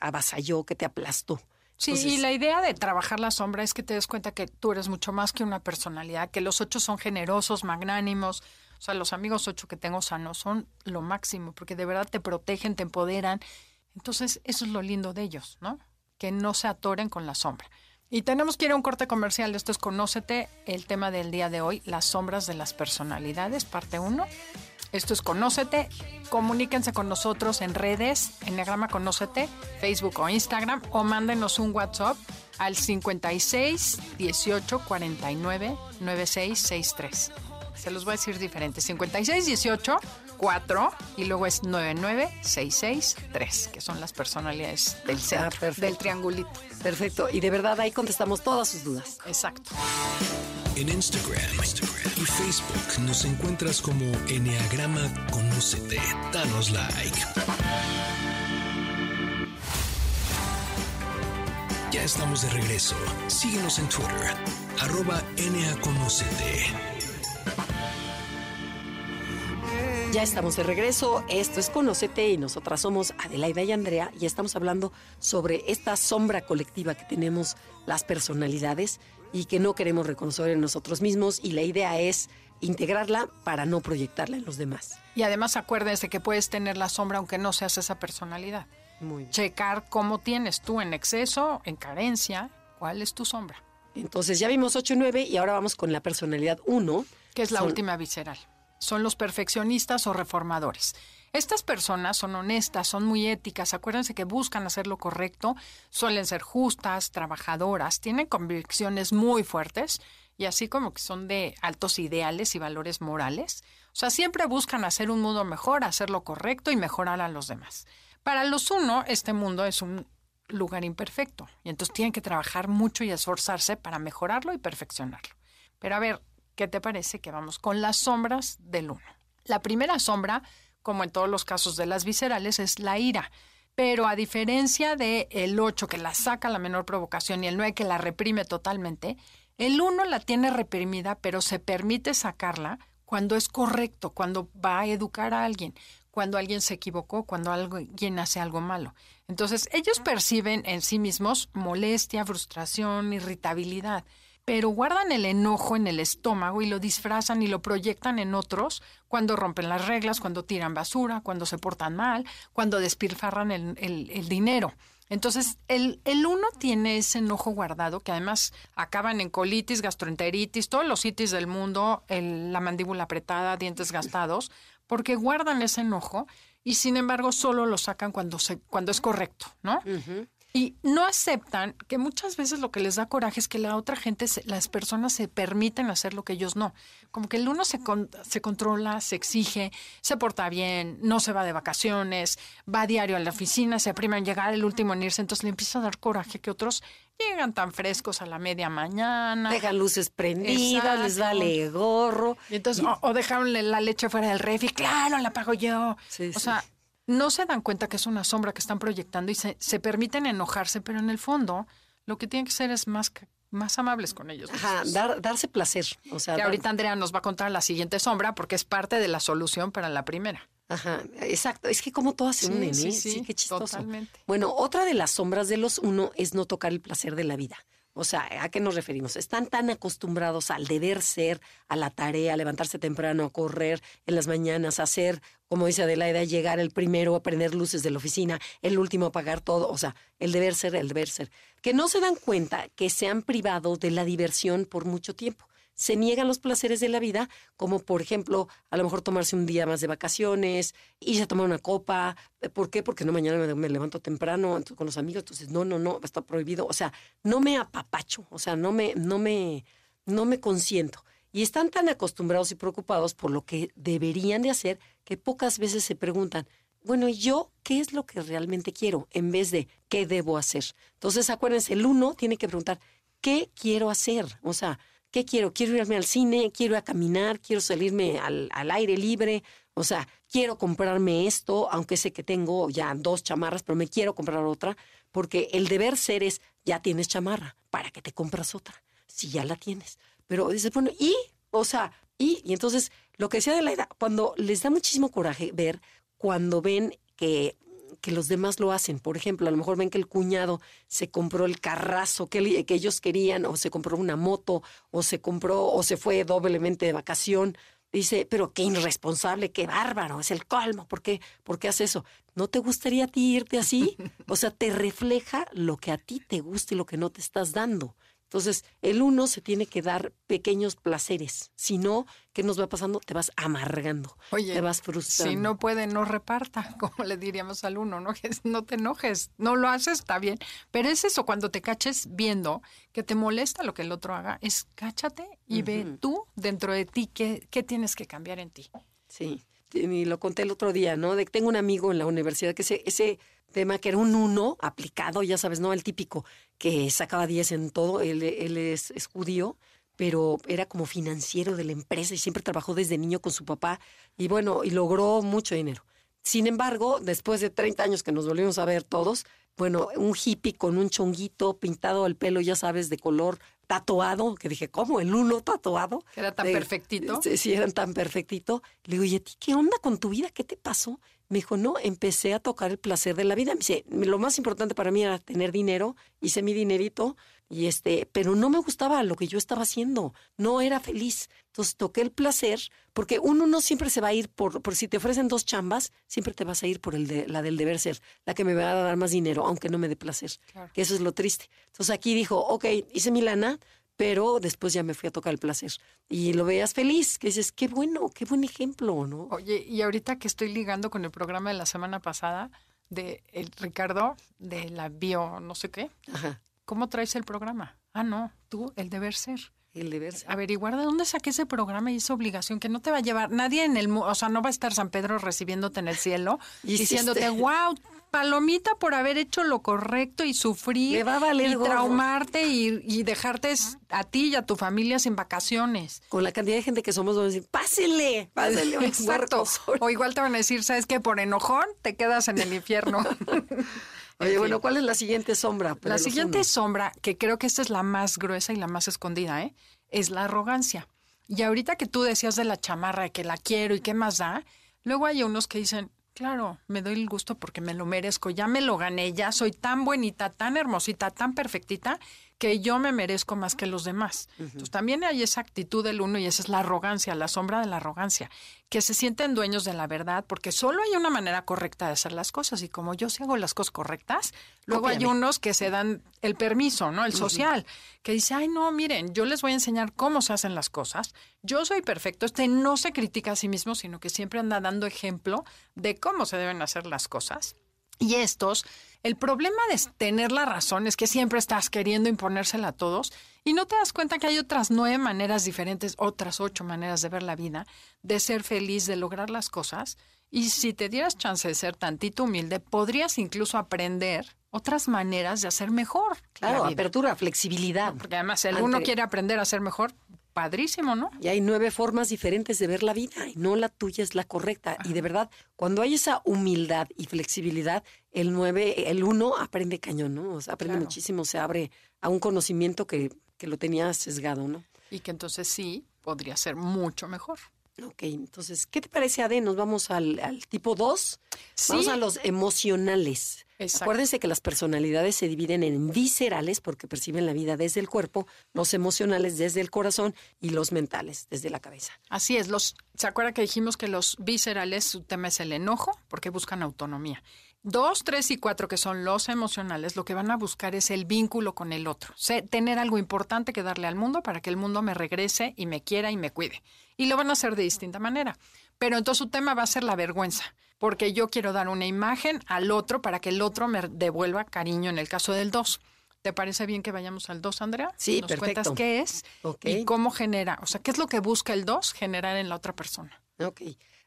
avasalló, que te aplastó. Sí, Entonces, y la idea de trabajar la sombra es que te des cuenta que tú eres mucho más que una personalidad, que los ocho son generosos, magnánimos. O sea, los amigos ocho que tengo sanos son lo máximo, porque de verdad te protegen, te empoderan. Entonces, eso es lo lindo de ellos, ¿no? Que no se atoren con la sombra. Y tenemos que ir a un corte comercial. Esto es Conócete, el tema del día de hoy, las sombras de las personalidades, parte 1. Esto es Conócete. Comuníquense con nosotros en redes, Enneagrama Conócete, Facebook o Instagram, o mándenos un WhatsApp al 56 18 49 96 63. Se los voy a decir diferente. 56 18 4 y luego es 99 66 3, que son las personalidades del Ah, centro, perfecto. del triangulito. Perfecto. Y de verdad ahí contestamos todas sus dudas. Exacto. En Instagram, Instagram y Facebook nos encuentras como Enneagrama Conócete. Danos like. Ya estamos de regreso. Síguenos en Twitter, arroba. Ya estamos de regreso. Esto es Conocete y nosotras somos Adelaida y Andrea y estamos hablando sobre esta sombra colectiva que tenemos las personalidades y que no queremos reconocer en nosotros mismos y la idea es integrarla para no proyectarla en los demás. Y además acuérdense que puedes tener la sombra aunque no seas esa personalidad. Muy bien. Checar cómo tienes tú en exceso, en carencia, cuál es tu sombra, Entonces ya vimos 8 y 9 y ahora vamos con la personalidad 1. que es la Son- última visceral. Son los perfeccionistas o reformadores. Estas personas son honestas, son muy éticas, acuérdense que buscan hacer lo correcto, suelen ser justas, trabajadoras, tienen convicciones muy fuertes y así como que son de altos ideales y valores morales. O sea, siempre buscan hacer un mundo mejor, hacer lo correcto y mejorar a los demás. Para los uno, este mundo es un lugar imperfecto y entonces tienen que trabajar mucho y esforzarse para mejorarlo y perfeccionarlo. Pero a ver, ¿qué te parece que vamos con las sombras del uno? La primera sombra, como en todos los casos de las viscerales, es la ira. Pero a diferencia de el 8 que la saca la menor provocación y el 9 que la reprime totalmente, el 1 la tiene reprimida, pero se permite sacarla cuando es correcto, cuando va a educar a alguien, cuando alguien se equivocó, cuando alguien hace algo malo. Entonces, ellos perciben en sí mismos molestia, frustración, irritabilidad, pero guardan el enojo en el estómago y lo disfrazan y lo proyectan en otros cuando rompen las reglas, cuando tiran basura, cuando se portan mal, cuando despilfarran el, dinero. Entonces, el, el uno tiene ese enojo guardado que además acaban en colitis, gastroenteritis, todos los itis del mundo, la mandíbula apretada, dientes gastados, porque guardan ese enojo y sin embargo solo lo sacan cuando, se, cuando es correcto, ¿no? Y no aceptan que muchas veces lo que les da coraje es que la otra gente, se- las personas se permiten hacer lo que ellos no. Como que el uno se, con- se controla, se exige, se porta bien, no se va de vacaciones, va diario a la oficina, se aprima en llegar, el último en irse, entonces le empieza a dar coraje que otros llegan tan frescos a la media mañana. Dejan luces prendidas, les Exacto. vale gorro. Y entonces, o, o dejaron la leche fuera del refri, claro, la pago yo. Sí, o sí. sea, no se dan cuenta que es una sombra que están proyectando y se, se permiten enojarse, pero en el fondo lo que tienen que ser es más, más amables con ellos. Ajá, dar- darse placer. O sea, Que ahorita Andrea nos va a contar la siguiente sombra porque es parte de la solución para la primera. Ajá, exacto. Es que como todas se Sí, unen, sí, ¿eh? sí, qué chistoso. totalmente. Bueno, otra de las sombras de los uno es no tocar el placer de la vida. O sea, ¿a qué nos referimos? Están tan acostumbrados al deber ser, a la tarea, a levantarse temprano, a correr en las mañanas, a hacer, como dice Adelaida, llegar el primero a prender luces de la oficina, el último a pagar todo. O sea, el deber ser, el deber ser. Que no se dan cuenta que se han privado de la diversión por mucho tiempo se niegan los placeres de la vida, como por ejemplo, a lo mejor tomarse un día más de vacaciones, irse a tomar una copa. ¿Por qué? Porque no, mañana me, levanto temprano con los amigos, entonces no, no, no, está prohibido. O sea, no me apapacho, o sea, no me, no me, no me consiento. Y están tan acostumbrados y preocupados por lo que deberían de hacer que pocas veces se preguntan, bueno, ¿y yo qué es lo que realmente quiero? En vez de qué debo hacer. Entonces, acuérdense, el uno tiene que preguntar, ¿qué quiero hacer? O sea, ¿qué quiero? ¿Quiero irme al cine? ¿Quiero ir a caminar? ¿Quiero salirme al, al aire libre? O sea, quiero comprarme esto, aunque sé que tengo ya dos chamarras, pero me quiero comprar otra, porque el deber ser es, ya tienes chamarra, ¿para qué te compras otra? Si ya la tienes. Pero dices, bueno, ¿y? O sea, ¿y? Y entonces, lo que decía de la edad, cuando les da muchísimo coraje ver, cuando ven que que los demás lo hacen. Por ejemplo, a lo mejor ven que el cuñado se compró el carrazo que, ellos querían, o se compró una moto, o se compró, o se fue doblemente de vacación. Dice, pero qué irresponsable, qué bárbaro, es el colmo. ¿Por qué? ¿Por qué hace eso? ¿No te gustaría a ti irte así? O sea, te refleja lo que a ti te gusta y lo que no te estás dando. Entonces, el uno se tiene que dar pequeños placeres. Si no, ¿qué nos va pasando? Te vas amargando, Oye, te vas frustrando. Si no puede, no reparta, como le diríamos al uno, ¿no? Que no te enojes, no lo haces, está bien. Pero es eso, cuando te caches viendo que te molesta lo que el otro haga, es cáchate y ve tú dentro de ti qué, qué tienes que cambiar en ti. Sí, y lo conté el otro día, ¿no? De que tengo un amigo en la universidad que ese, tema que era un uno aplicado, ya sabes, ¿no? El típico que sacaba 10 en todo, él, él es, es judío, pero era como financiero de la empresa y siempre trabajó desde niño con su papá y bueno, y logró mucho dinero. Sin embargo, después de 30 años que nos volvimos a ver todos, bueno, un hippie con un chonguito pintado al pelo, ya sabes, de color tatuado, que dije, ¿cómo? ¿El uno tatuado? Era tan De- perfectito. Sí, sí, eran tan perfectito. Le digo, ¿y a ti qué onda con tu vida? ¿Qué te pasó? Me dijo, no, empecé a tocar el placer de la vida. Me dice, lo más importante para mí era tener dinero, hice mi dinerito, y este, pero no me gustaba lo que yo estaba haciendo, no era feliz. Entonces toqué el placer, porque uno no siempre se va a ir por, por si te ofrecen dos chambas, siempre te vas a ir por el de, la del deber ser, la que me va a dar más dinero, aunque no me dé placer. Claro. Que eso es lo triste. Entonces aquí dijo, ok, hice mi lana, pero después ya me fui a tocar el placer. Y lo veas feliz, que dices, qué bueno, qué buen ejemplo, ¿no? Oye, y ahorita que estoy ligando con el programa de la semana pasada de el Ricardo, de la bio no sé qué, Ajá, ¿cómo traes el programa? Ah, no, tú, el deber ser. el deber ser. Averiguar de dónde saqué ese programa y esa obligación que no te va a llevar nadie en el o sea, no va a estar San Pedro recibiéndote en el cielo Hiciste. diciéndote, wow, palomita por haber hecho lo correcto y sufrir va a valer y gorro". traumarte y, y dejarte a ti y a tu familia sin vacaciones. Con la cantidad de gente que somos, vamos a decir, pásele, pásele un Exacto. huerto sol". O igual te van a decir, ¿sabes qué? Por enojón te quedas en el infierno. Oye, En bueno. ¿cuál es la siguiente sombra? La siguiente sombra, que creo que esta es la más gruesa y la más escondida, ¿eh? es la arrogancia. Y ahorita que tú decías de la chamarra, que la quiero y qué más da, luego hay unos que dicen, claro, me doy el gusto porque me lo merezco, ya me lo gané, ya soy tan bonita, tan hermosita, tan perfectita, que yo me merezco más que los demás. Entonces también hay esa actitud del uno y esa es la arrogancia, la sombra de la arrogancia, que se sienten dueños de la verdad porque solo hay una manera correcta de hacer las cosas y como yo sí hago las cosas correctas, luego hay unos que se dan el permiso, ¿no? El social, que dice, ay, no, miren, yo les voy a enseñar cómo se hacen las cosas. Yo soy perfecto. Este no se critica a sí mismo, sino que siempre anda dando ejemplo de cómo se deben hacer las cosas. Y estos, el problema de tener la razón es que siempre estás queriendo imponérsela a todos y no te das cuenta que hay otras nueve maneras diferentes, otras ocho maneras de ver la vida, de ser feliz, de lograr las cosas. Y si te dieras chance de ser tantito humilde, podrías incluso aprender otras maneras de hacer mejor. Claro, apertura, flexibilidad. Porque además el Ante- uno quiere aprender a ser mejor, padrísimo, ¿no? Y hay nueve formas diferentes de ver la vida y no la tuya es la correcta. Y de verdad, cuando hay esa humildad y flexibilidad, el nueve, el uno aprende cañón, ¿no? O sea, aprende Claro. muchísimo, se abre a un conocimiento que, que lo tenía sesgado, ¿no? Y que entonces sí podría ser mucho mejor. Ok, entonces, ¿qué te parece, Ade? Nos vamos al, al tipo 2. Sí. Vamos a los emocionales. Exacto. Acuérdense que las personalidades se dividen en viscerales porque perciben la vida desde el cuerpo, los emocionales desde el corazón y los mentales desde la cabeza. Así es, los, ¿se acuerda que dijimos que los viscerales, su tema es el enojo, porque buscan autonomía? Dos, tres y cuatro, que son los emocionales, lo que van a buscar es el vínculo con el otro. Sé, tener algo importante que darle al mundo para que el mundo me regrese y me quiera y me cuide. Y lo van a hacer de distinta manera. Pero entonces su tema va a ser la vergüenza, porque yo quiero dar una imagen al otro para que el otro me devuelva cariño en el caso del dos. ¿Te parece bien que vayamos al dos, Andrea? Sí, Nos perfecto. cuentas qué es y cómo genera, o sea, qué es lo que busca el dos generar en la otra persona. Ok.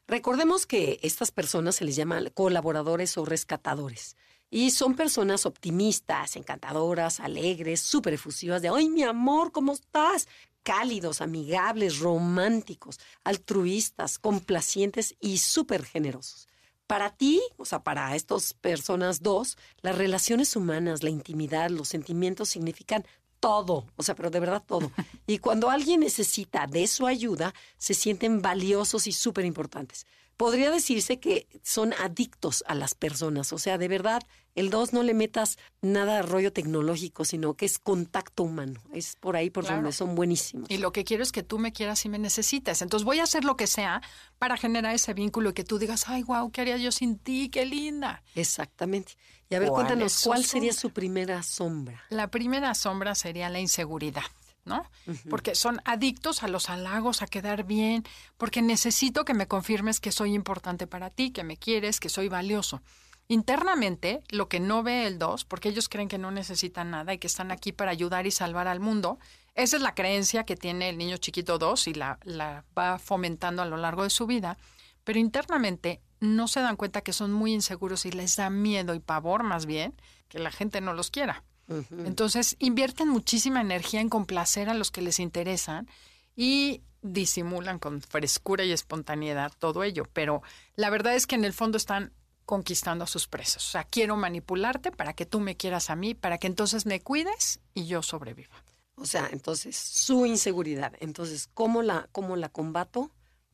Recordemos que estas personas se les llaman colaboradores o rescatadores. Y son personas optimistas, encantadoras, alegres, súper efusivas de, ¡ay, mi amor, ¿cómo estás? Cálidos, amigables, románticos, altruistas, complacientes y súper generosos. Para ti, o sea, para estas personas dos, las relaciones humanas, la intimidad, los sentimientos significan todo, o sea, pero de verdad todo. Y cuando alguien necesita de su ayuda, se sienten valiosos y súper importantes. Podría decirse que son adictos a las personas. O sea, de verdad, el 2 no le metas nada de rollo tecnológico, sino que es contacto humano. Es por ahí por donde son buenísimos. Y lo que quiero es que tú me quieras y me necesites. Entonces voy a hacer lo que sea para generar ese vínculo y que tú digas, ay, wow, ¿qué haría yo sin ti? Qué linda. Exactamente. Y a ver, cuéntanos, ¿cuál sería su primera sombra? La primera sombra sería la inseguridad. ¿No? Porque son adictos a los halagos, a quedar bien, porque necesito que me confirmes que soy importante para ti, que me quieres, que soy valioso. Internamente, lo que no ve el 2, porque ellos creen que no necesitan nada y que están aquí para ayudar y salvar al mundo, esa es la creencia que tiene el niño chiquito 2 y la, la va fomentando a lo largo de su vida, pero internamente no se dan cuenta que son muy inseguros y les da miedo y pavor más bien que la gente no los quiera. Entonces invierten muchísima energía en complacer a los que les interesan y disimulan con frescura y espontaneidad todo ello, pero la verdad es que en el fondo están conquistando a sus presos. O sea, quiero manipularte para que tú me quieras a mí, para que entonces me cuides y yo sobreviva. O sea, entonces su inseguridad. Entonces, ¿cómo la, cómo la combato?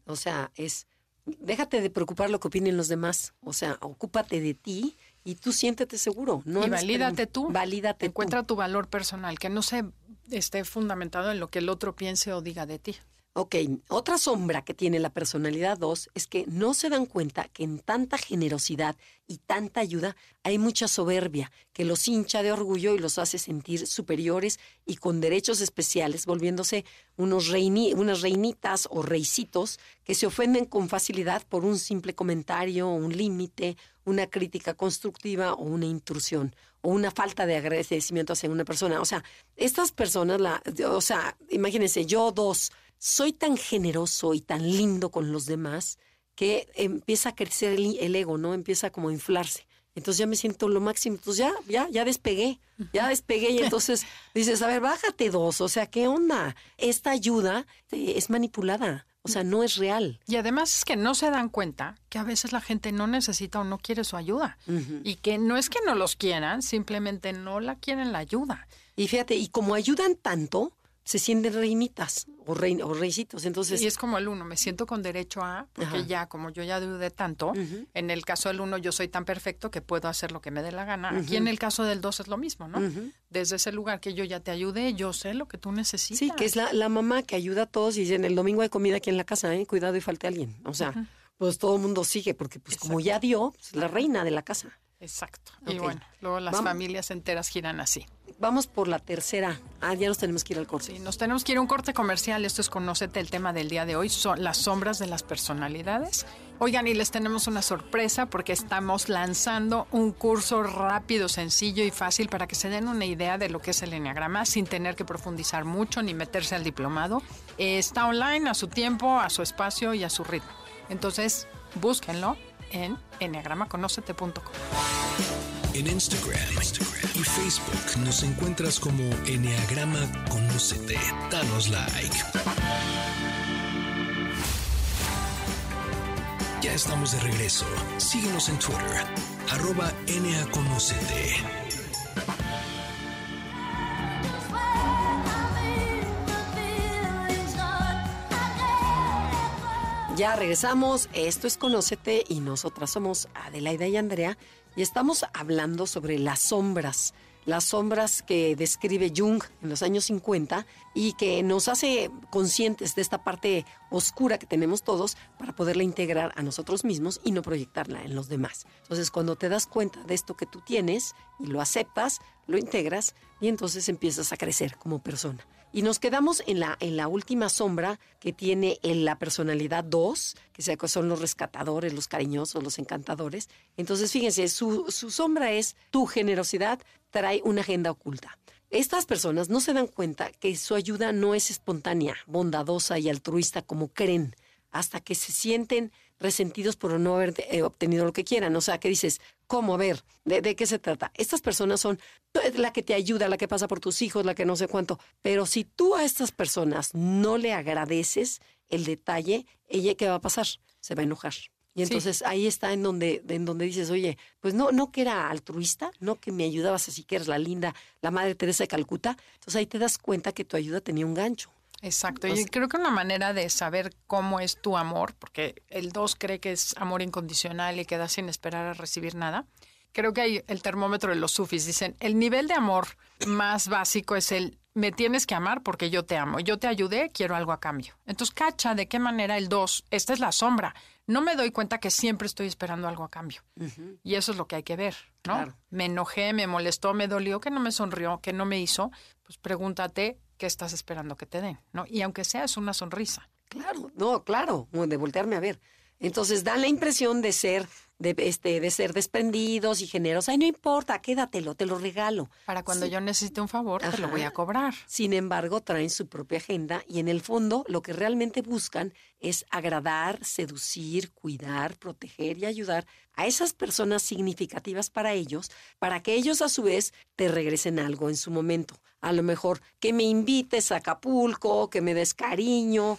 O sea, es déjate de preocupar lo que opinen los demás. O sea, ocúpate de ti y tú siéntete seguro. No y valídate tú. Valídate Encuentra tu valor personal, que no se esté fundamentado en lo que el otro piense o diga de ti. Ok, otra sombra que tiene la personalidad 2 es que no se dan cuenta que en tanta generosidad y tanta ayuda hay mucha soberbia que los hincha de orgullo y los hace sentir superiores y con derechos especiales, volviéndose unos unas reinitas o reicitos que se ofenden con facilidad por un simple comentario, un límite, una crítica constructiva o una intrusión o una falta de agradecimiento hacia una persona. O sea, estas personas, la, o sea, imagínense, yo dos soy tan generoso y tan lindo con los demás que empieza a crecer el, ego, ¿no? Empieza como a inflarse. Entonces ya me siento lo máximo. Entonces ya, ya, ya despegué, ya despegué y entonces dices, a ver, bájate dos, o sea, ¿qué onda? Esta ayuda es manipulada. O sea, no es real. Y además es que no se dan cuenta que a veces la gente no necesita o no quiere su ayuda. Y que no es que no los quieran, simplemente no la quieren la ayuda. Y fíjate, y como ayudan tanto, se sienten reinitas o, rey, o reycitos. Entonces, y es como el uno, me siento con derecho a, porque ya, como yo ya dudé tanto, en el caso del uno yo soy tan perfecto que puedo hacer lo que me dé la gana. Aquí en el caso del dos es lo mismo, ¿no? Desde ese lugar que yo ya te ayudé, yo sé lo que tú necesitas. Sí, que es la, la mamá que ayuda a todos y en el domingo hay comida aquí en la casa, ¿eh? cuidado y falte alguien. O sea, pues todo el mundo sigue, porque pues como ya dio, es pues, la reina de la casa. Exacto. Y bueno, luego las familias enteras giran así. Vamos por la tercera. Ah, ya nos tenemos que ir al corte. Sí, nos tenemos que ir a un corte comercial. Esto es Conócete, el tema del día de hoy son las sombras de las personalidades. Oigan, y les tenemos una sorpresa porque estamos lanzando un curso rápido, sencillo y fácil para que se den una idea de lo que es el Enneagrama sin tener que profundizar mucho ni meterse al diplomado. está online a su tiempo, a su espacio y a su ritmo. Entonces, búsquenlo en enneagramaconocete.com. En Instagram, y Facebook nos encuentras como Enneagrama Conocete. Danos like. Ya estamos de regreso. Síguenos en Twitter, arroba. Ya regresamos, esto es Conócete y nosotras somos Adelaida y Andrea y estamos hablando sobre las sombras, las sombras que describe Jung en los años 50 y que nos hace conscientes de esta parte oscura que tenemos todos para poderla integrar a nosotros mismos y no proyectarla en los demás. Entonces, cuando te das cuenta de esto que tú tienes y lo aceptas, lo integras y entonces empiezas a crecer como persona. Y nos quedamos en la, en la última sombra que tiene en la personalidad 2, que son los rescatadores, los cariñosos, los encantadores. Entonces, fíjense, su, su sombra es tu generosidad trae una agenda oculta. Estas personas no se dan cuenta que su ayuda no es espontánea, bondadosa y altruista como creen, hasta que se sienten resentidos por no haber eh, obtenido lo que quieran. O sea, que dices, ¿cómo? A ver, ¿de, qué se trata? Estas personas son la que te ayuda, la que pasa por tus hijos, la que no sé cuánto. Pero si tú a estas personas no le agradeces el detalle, ella, ¿qué va a pasar? Se va a enojar. Y entonces ahí está en donde, en donde dices, oye, pues no, no que era altruista, no que me ayudabas así que eres la linda, la madre Teresa de Calcuta. Entonces ahí te das cuenta que tu ayuda tenía un gancho. Exacto. Y creo que una manera de saber cómo es tu amor, porque el 2 cree que es amor incondicional y queda sin esperar a recibir nada. Creo que hay el termómetro de los sufis. Dicen, el nivel de amor más básico es el me tienes que amar porque yo te amo. Yo te ayudé, quiero algo a cambio. Entonces, cacha de qué manera el 2, esta es la sombra. No me doy cuenta que siempre estoy esperando algo a cambio. Y eso es lo que hay que ver, ¿no? Me enojé, me molestó, me dolió, que no me sonrió, que no me hizo. Pues pregúntate qué estás esperando que te den, ¿no? Y aunque sea es una sonrisa. Claro, no, claro, de voltearme a ver. Entonces dan la impresión de ser de, este, de ser desprendidos y generosos. Ay, no importa, quédatelo, te lo regalo. Para cuando yo necesite un favor, te lo voy a cobrar. Sin embargo, traen su propia agenda y en el fondo lo que realmente buscan es agradar, seducir, cuidar, proteger y ayudar a esas personas significativas para ellos, para que ellos a su vez te regresen algo en su momento. A lo mejor que me invites a Acapulco, que me des cariño,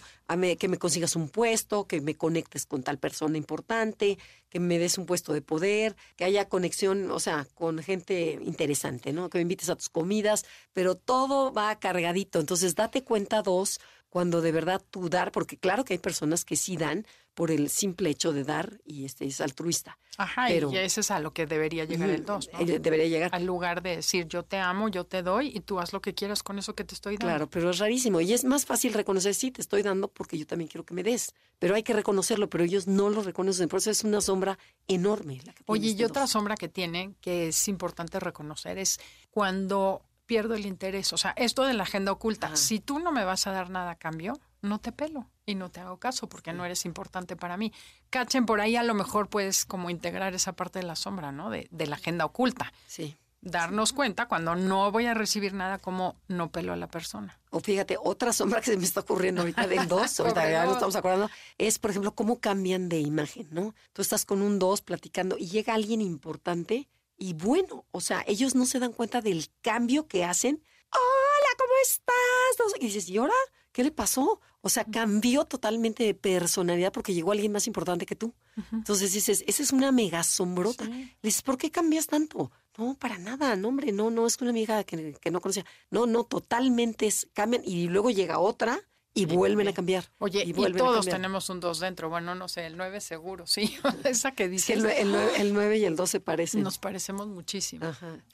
que me consigas un puesto, que me conectes con tal persona importante, que me des un puesto de poder, que haya conexión, o sea, con gente interesante, ¿no? Que me invites a tus comidas, pero todo va cargadito. Entonces, date cuenta, dos, cuando de verdad tú dar, porque claro que hay personas que sí dan por el simple hecho de dar y este es altruista. Ajá, pero, y ese es a lo que debería llegar el dos, ¿no? Eh, debería llegar. Al lugar de decir yo te amo, yo te doy y tú haz lo que quieras con eso que te estoy dando. Claro, pero es rarísimo y es más fácil reconocer, sí, te estoy dando porque yo también quiero que me des, pero hay que reconocerlo, pero ellos no lo reconocen, por eso es una sombra enorme. La que Oye, y este otra sombra que tienen que es importante reconocer es cuando pierdo el interés. O sea, esto de la agenda oculta, si tú no me vas a dar nada a cambio, no te pelo y no te hago caso porque no eres importante para mí. Cachen, por ahí a lo mejor puedes como integrar esa parte de la sombra, ¿no? De, de la agenda oculta. Sí. Darnos cuenta cuando no voy a recibir nada como no pelo a la persona. O fíjate, otra sombra que se me está ocurriendo ahorita del 2, ahorita ya nos estamos acordando, es, por ejemplo, cómo cambian de imagen, ¿no? Tú estás con un 2 platicando y llega alguien importante y bueno, o sea, ellos no se dan cuenta del cambio que hacen. Hola, ¿cómo estás? Y dices, ¿y ahora? ¿Qué le pasó? O sea, cambió totalmente de personalidad porque llegó alguien más importante que tú. Entonces dices, esa es una mega sombrota. Le dices, ¿por qué cambias tanto? No, para nada, no, hombre, no, no, es una amiga que, que no conocía. No, no, totalmente es, cambian y luego llega otra y vuelven a cambiar. Oye, y, todos tenemos un 2 dentro. Bueno, no sé, el 9 seguro, sí. Esa que dice. el, el, 9, y el 2 se parecen. Nos parecemos muchísimo.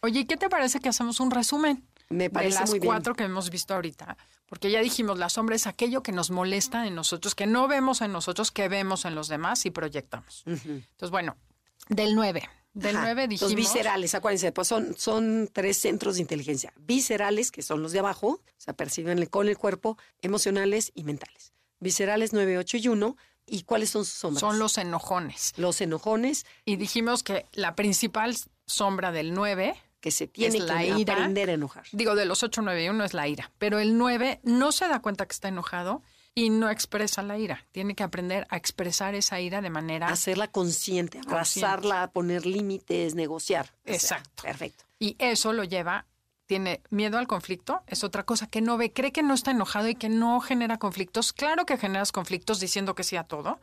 Oye, ¿qué te parece que hacemos un resumen? Me parece de las muy cuatro que hemos visto ahorita. Porque ya dijimos, la sombra es aquello que nos molesta en nosotros, que no vemos en nosotros, que vemos en los demás y proyectamos. Entonces, bueno, del 9. Del 9 dijimos. Los viscerales, acuérdense, pues son, son tres centros de inteligencia. Viscerales, que son los de abajo, o sea, perciben con el cuerpo, emocionales y mentales. Viscerales 9, 8 y 1. ¿Y cuáles son sus sombras? Son los enojones. Los enojones. Y dijimos que la principal sombra del 9 que se tiene que aprender a enojar. Digo, de los 8, 9 y 1 es la ira. Pero el 9 no se da cuenta que está enojado y no expresa la ira. Tiene que aprender a expresar esa ira de manera... Hacerla consciente, abrazarla, poner límites, negociar. Exacto. perfecto. Y eso lo lleva, tiene miedo al conflicto, es otra cosa que no ve, cree que no está enojado y que no genera conflictos. Claro que generas conflictos diciendo que sí a todo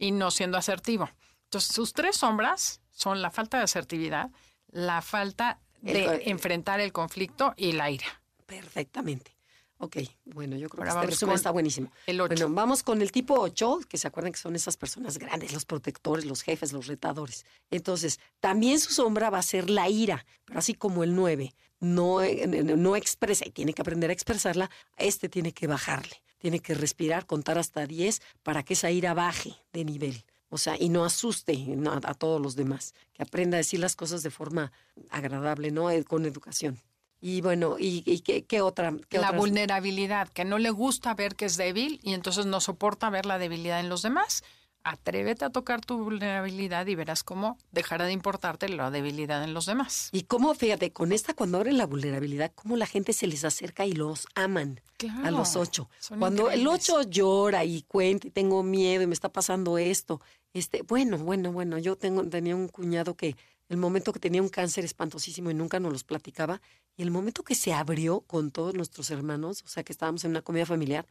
y no siendo asertivo. Entonces, sus tres sombras son la falta de asertividad, la falta de enfrentar el conflicto y la ira. Perfectamente. Ok, bueno, yo creo que este resumen está buenísimo. El 8. Bueno, vamos con el tipo 8, que se acuerdan que son esas personas grandes, los protectores, los jefes, los retadores. Entonces, también su sombra va a ser la ira, pero así como el 9 no, eh, no expresa y tiene que aprender a expresarla, este tiene que bajarle, tiene que respirar, contar hasta 10 para que esa ira baje de nivel. O sea, y no asuste a todos los demás, que aprenda a decir las cosas de forma agradable, ¿no? Eh, con educación. Y bueno, ¿y, qué, otra? la vulnerabilidad, que no le gusta ver que es débil y entonces no soporta ver la debilidad en los demás. Atrévete a tocar tu vulnerabilidad y verás cómo dejará de importarte la debilidad en los demás. Y cómo, fíjate, con esta, cuando abren la vulnerabilidad, cómo la gente se les acerca y los aman a los ocho. Cuando el ocho llora y cuenta y tengo miedo y me está pasando esto, este, bueno, bueno, bueno, yo tengo, tenía un cuñado que el momento que tenía un cáncer espantosísimo y nunca nos los platicaba, y el momento que se abrió con todos nuestros hermanos, o sea que estábamos en una comida familiar,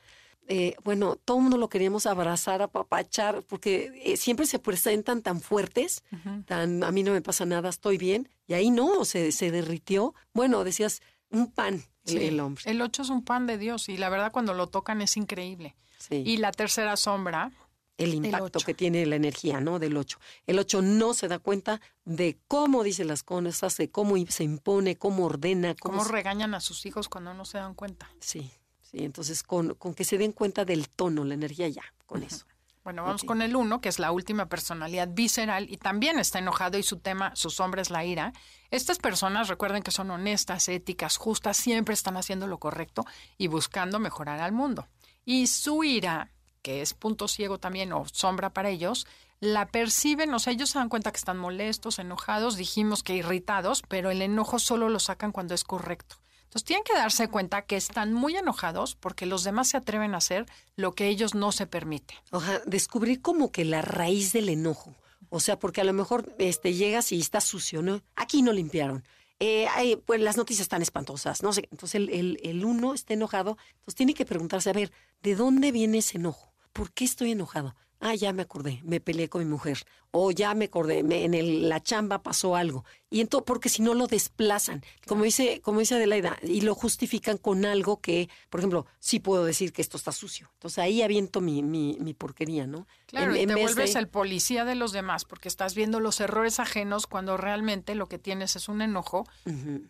eh, bueno, todo el mundo lo queríamos abrazar, apapachar, porque eh, siempre se presentan tan fuertes, tan a mí no me pasa nada, estoy bien, y ahí no, se, se derritió. Bueno, decías, un pan, el, el hombre. El 8 es un pan de Dios y la verdad cuando lo tocan es increíble. Sí. Y la tercera sombra, el impacto que tiene la energía, ¿no? Del 8. El 8 no se da cuenta de cómo dice las cosas, de cómo se impone, cómo ordena, cómo... cómo se- regañan a sus hijos cuando no se dan cuenta. Sí, sí, entonces con, con que se den cuenta del tono, la energía ya, con eso. Bueno, vamos con el uno, que es la última personalidad visceral y también está enojado y su tema, su sombra es la ira. Estas personas, recuerden que son honestas, éticas, justas, siempre están haciendo lo correcto y buscando mejorar al mundo. Y su ira, que es punto ciego también o sombra para ellos, la perciben, o sea, ellos se dan cuenta que están molestos, enojados, dijimos que irritados, pero el enojo solo lo sacan cuando es correcto. Entonces tienen que darse cuenta que están muy enojados porque los demás se atreven a hacer lo que ellos no se permiten. Descubrir como que la raíz del enojo. O sea, porque a lo mejor este, llegas y está sucio, ¿no? Aquí no limpiaron. Eh, pues las noticias están espantosas, no sé. Entonces el, el uno está enojado, entonces tiene que preguntarse, a ver, ¿de dónde viene ese enojo? ¿Por qué estoy enojado? Ah, ya me acordé, me peleé con mi mujer. O ya me acordé, me- en el- la chamba pasó algo. Y entonces, porque si no lo desplazan, como dice, como dice Adelaida, y lo justifican con algo que, por ejemplo, sí puedo decir que esto está sucio. Entonces ahí aviento mi, mi, mi porquería, ¿no? Claro, En- y te vuelves de- el policía de los demás porque estás viendo los errores ajenos cuando realmente lo que tienes es un enojo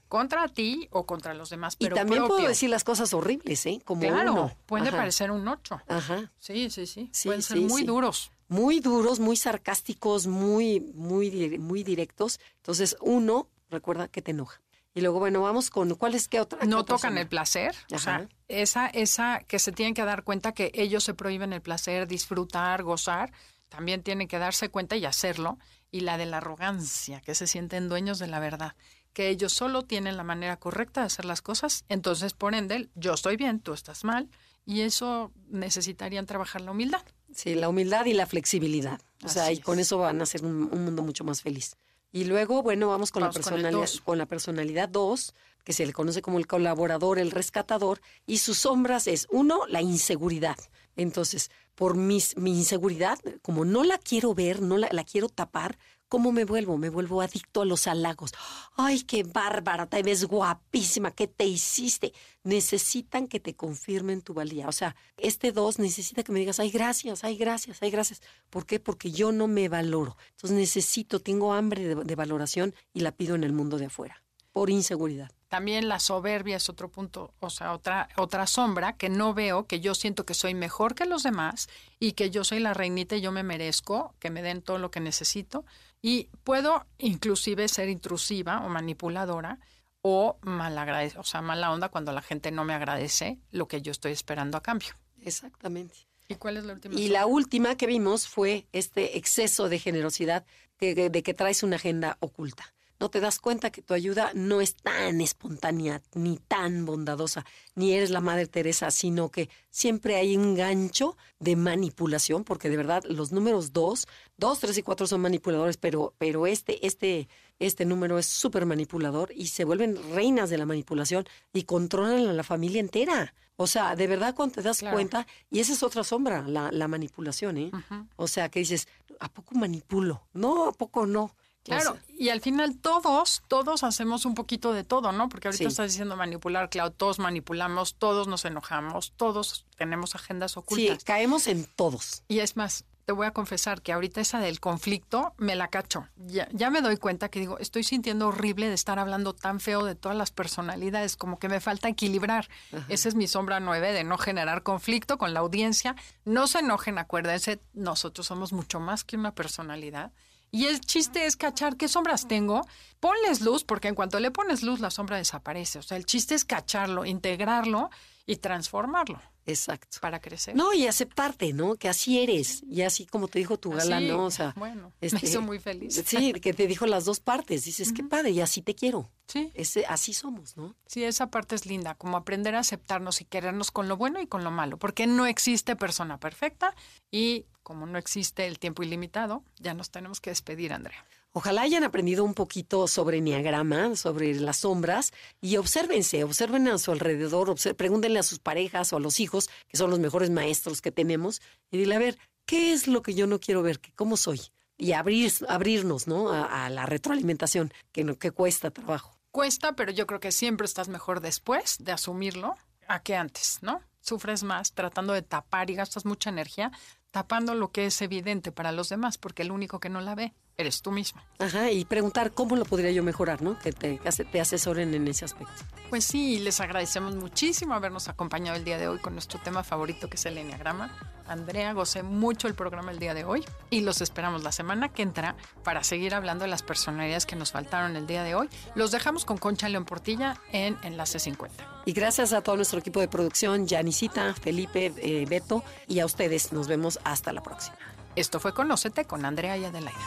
contra ti o contra los demás, Y pero también propio. puedo decir las cosas horribles, ¿eh? Como claro, uno. puede Ajá. parecer un ocho. Ajá. Sí, sí, sí. Sí, Pueden ser sí, muy sí. duros. Muy duros, muy sarcásticos, muy, muy, muy directos. Entonces, uno, recuerda que te enoja. Y luego, bueno, vamos con, ¿cuál es qué otra? No tocan el placer. O sea, esa, esa que se tienen que dar cuenta que ellos se prohíben el placer, disfrutar, gozar, también tienen que darse cuenta y hacerlo. Y la de la arrogancia, que se sienten dueños de la verdad, que ellos solo tienen la manera correcta de hacer las cosas. Entonces, por ende, yo estoy bien, tú estás mal. Y eso necesitarían trabajar la humildad. Sí, la humildad y la flexibilidad. O sea, y con es. eso van a ser un, un mundo mucho más feliz. Y luego, bueno, vamos con Vamos la personalidad, dos. con la personalidad 2, que se le conoce como el colaborador, el rescatador, y sus sombras es, uno, la inseguridad. Entonces, por mis, mi inseguridad, como no la quiero ver, no la, la quiero tapar, ¿cómo me vuelvo? Me vuelvo adicto a los halagos. Ay, qué bárbara, te ves guapísima, ¿qué te hiciste? Necesitan que te confirmen tu valía. O sea, este dos necesita que me digas, ay, gracias, ay, gracias, ay, gracias. ¿Por qué? Porque yo no me valoro. Entonces necesito, tengo hambre de, de valoración y la pido en el mundo de afuera, por inseguridad. También la soberbia es otro punto, o sea, otra, otra sombra que no veo, que yo siento que soy mejor que los demás y que yo soy la reinita y yo me merezco que me den todo lo que necesito. Y puedo inclusive ser intrusiva o manipuladora o malagradecida, o sea, mala onda cuando la gente no me agradece lo que yo estoy esperando a cambio. Exactamente. ¿Y cuál es la última? Y la última que vimos fue este exceso de generosidad de que traes una agenda oculta. No te das cuenta que tu ayuda no es tan espontánea, ni tan bondadosa, ni eres la Madre Teresa, sino que siempre hay un gancho de manipulación, porque de verdad los números dos, dos, tres y cuatro son manipuladores, pero, pero este, este, este número es súper manipulador y se vuelven reinas de la manipulación y controlan a la familia entera. O sea, de verdad cuando te das Claro. cuenta, y esa es otra sombra, la, la manipulación, ¿eh? O sea, que dices, ¿a poco manipulo? No, ¿a poco no? Claro, y al final todos, todos hacemos un poquito de todo, ¿no? Porque ahorita Sí. estás diciendo manipular, claro, todos manipulamos, todos nos enojamos, todos tenemos agendas sí, ocultas. caemos en todos. Y es más, te voy a confesar que ahorita esa del conflicto me la cacho. Ya, ya me doy cuenta que digo, estoy sintiendo horrible de estar hablando tan feo de todas las personalidades, como que me falta equilibrar. Esa es mi sombra nueve, de no generar conflicto con la audiencia. No se enojen, acuérdense, nosotros somos mucho más que una personalidad. Y el chiste es cachar qué sombras tengo, ponles luz, porque en cuanto le pones luz, la sombra desaparece. O sea, el chiste es cacharlo, integrarlo y transformarlo Exacto. para crecer. No, y aceptarte, ¿no? Que así eres. Y así como te dijo tu galán, Así, ¿no? O sea, bueno, este, me hizo muy feliz. Sí, que te dijo las dos partes. Dices, qué padre, y así te quiero. Sí, Ese, así somos, ¿no? sí, esa parte es linda, como aprender a aceptarnos y querernos con lo bueno y con lo malo, porque no existe persona perfecta y como no existe el tiempo ilimitado, ya nos tenemos que despedir, Andrea. Ojalá hayan aprendido un poquito sobre Enneagrama, sobre las sombras, y obsérvense, observen a su alrededor, pregúntenle a sus parejas o a los hijos, que son los mejores maestros que tenemos, y dile, a ver, ¿qué es lo que yo no quiero ver? ¿Qué- ¿Cómo soy? Y abrir, abrirnos, ¿no? A, a la retroalimentación, que, no- que cuesta trabajo. Cuesta, pero yo creo que siempre estás mejor después de asumirlo a que antes, ¿no? Sufres más tratando de tapar y gastas mucha energía tapando lo que es evidente para los demás, porque el único que no la ve eres tú mismo. Ajá, y preguntar cómo lo podría yo mejorar, ¿no? Que te, te asesoren en ese aspecto. Pues sí, les agradecemos muchísimo habernos acompañado el día de hoy con nuestro tema favorito que es el Enneagrama. Andrea, gocé mucho el programa el día de hoy y los esperamos la semana que entra para seguir hablando de las personalidades que nos faltaron el día de hoy. Los dejamos con Concha León Portilla en Enlace 50. Y gracias a todo nuestro equipo de producción, Janisita, Felipe, eh, Beto y a ustedes. Nos vemos hasta la próxima. Esto fue Conócete con Andrea y Adelaida.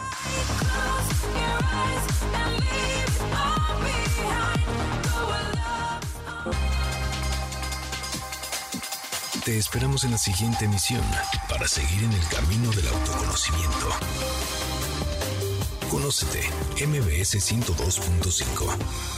Te esperamos en la siguiente emisión para seguir en el camino del autoconocimiento. Conócete, MBS 102.5.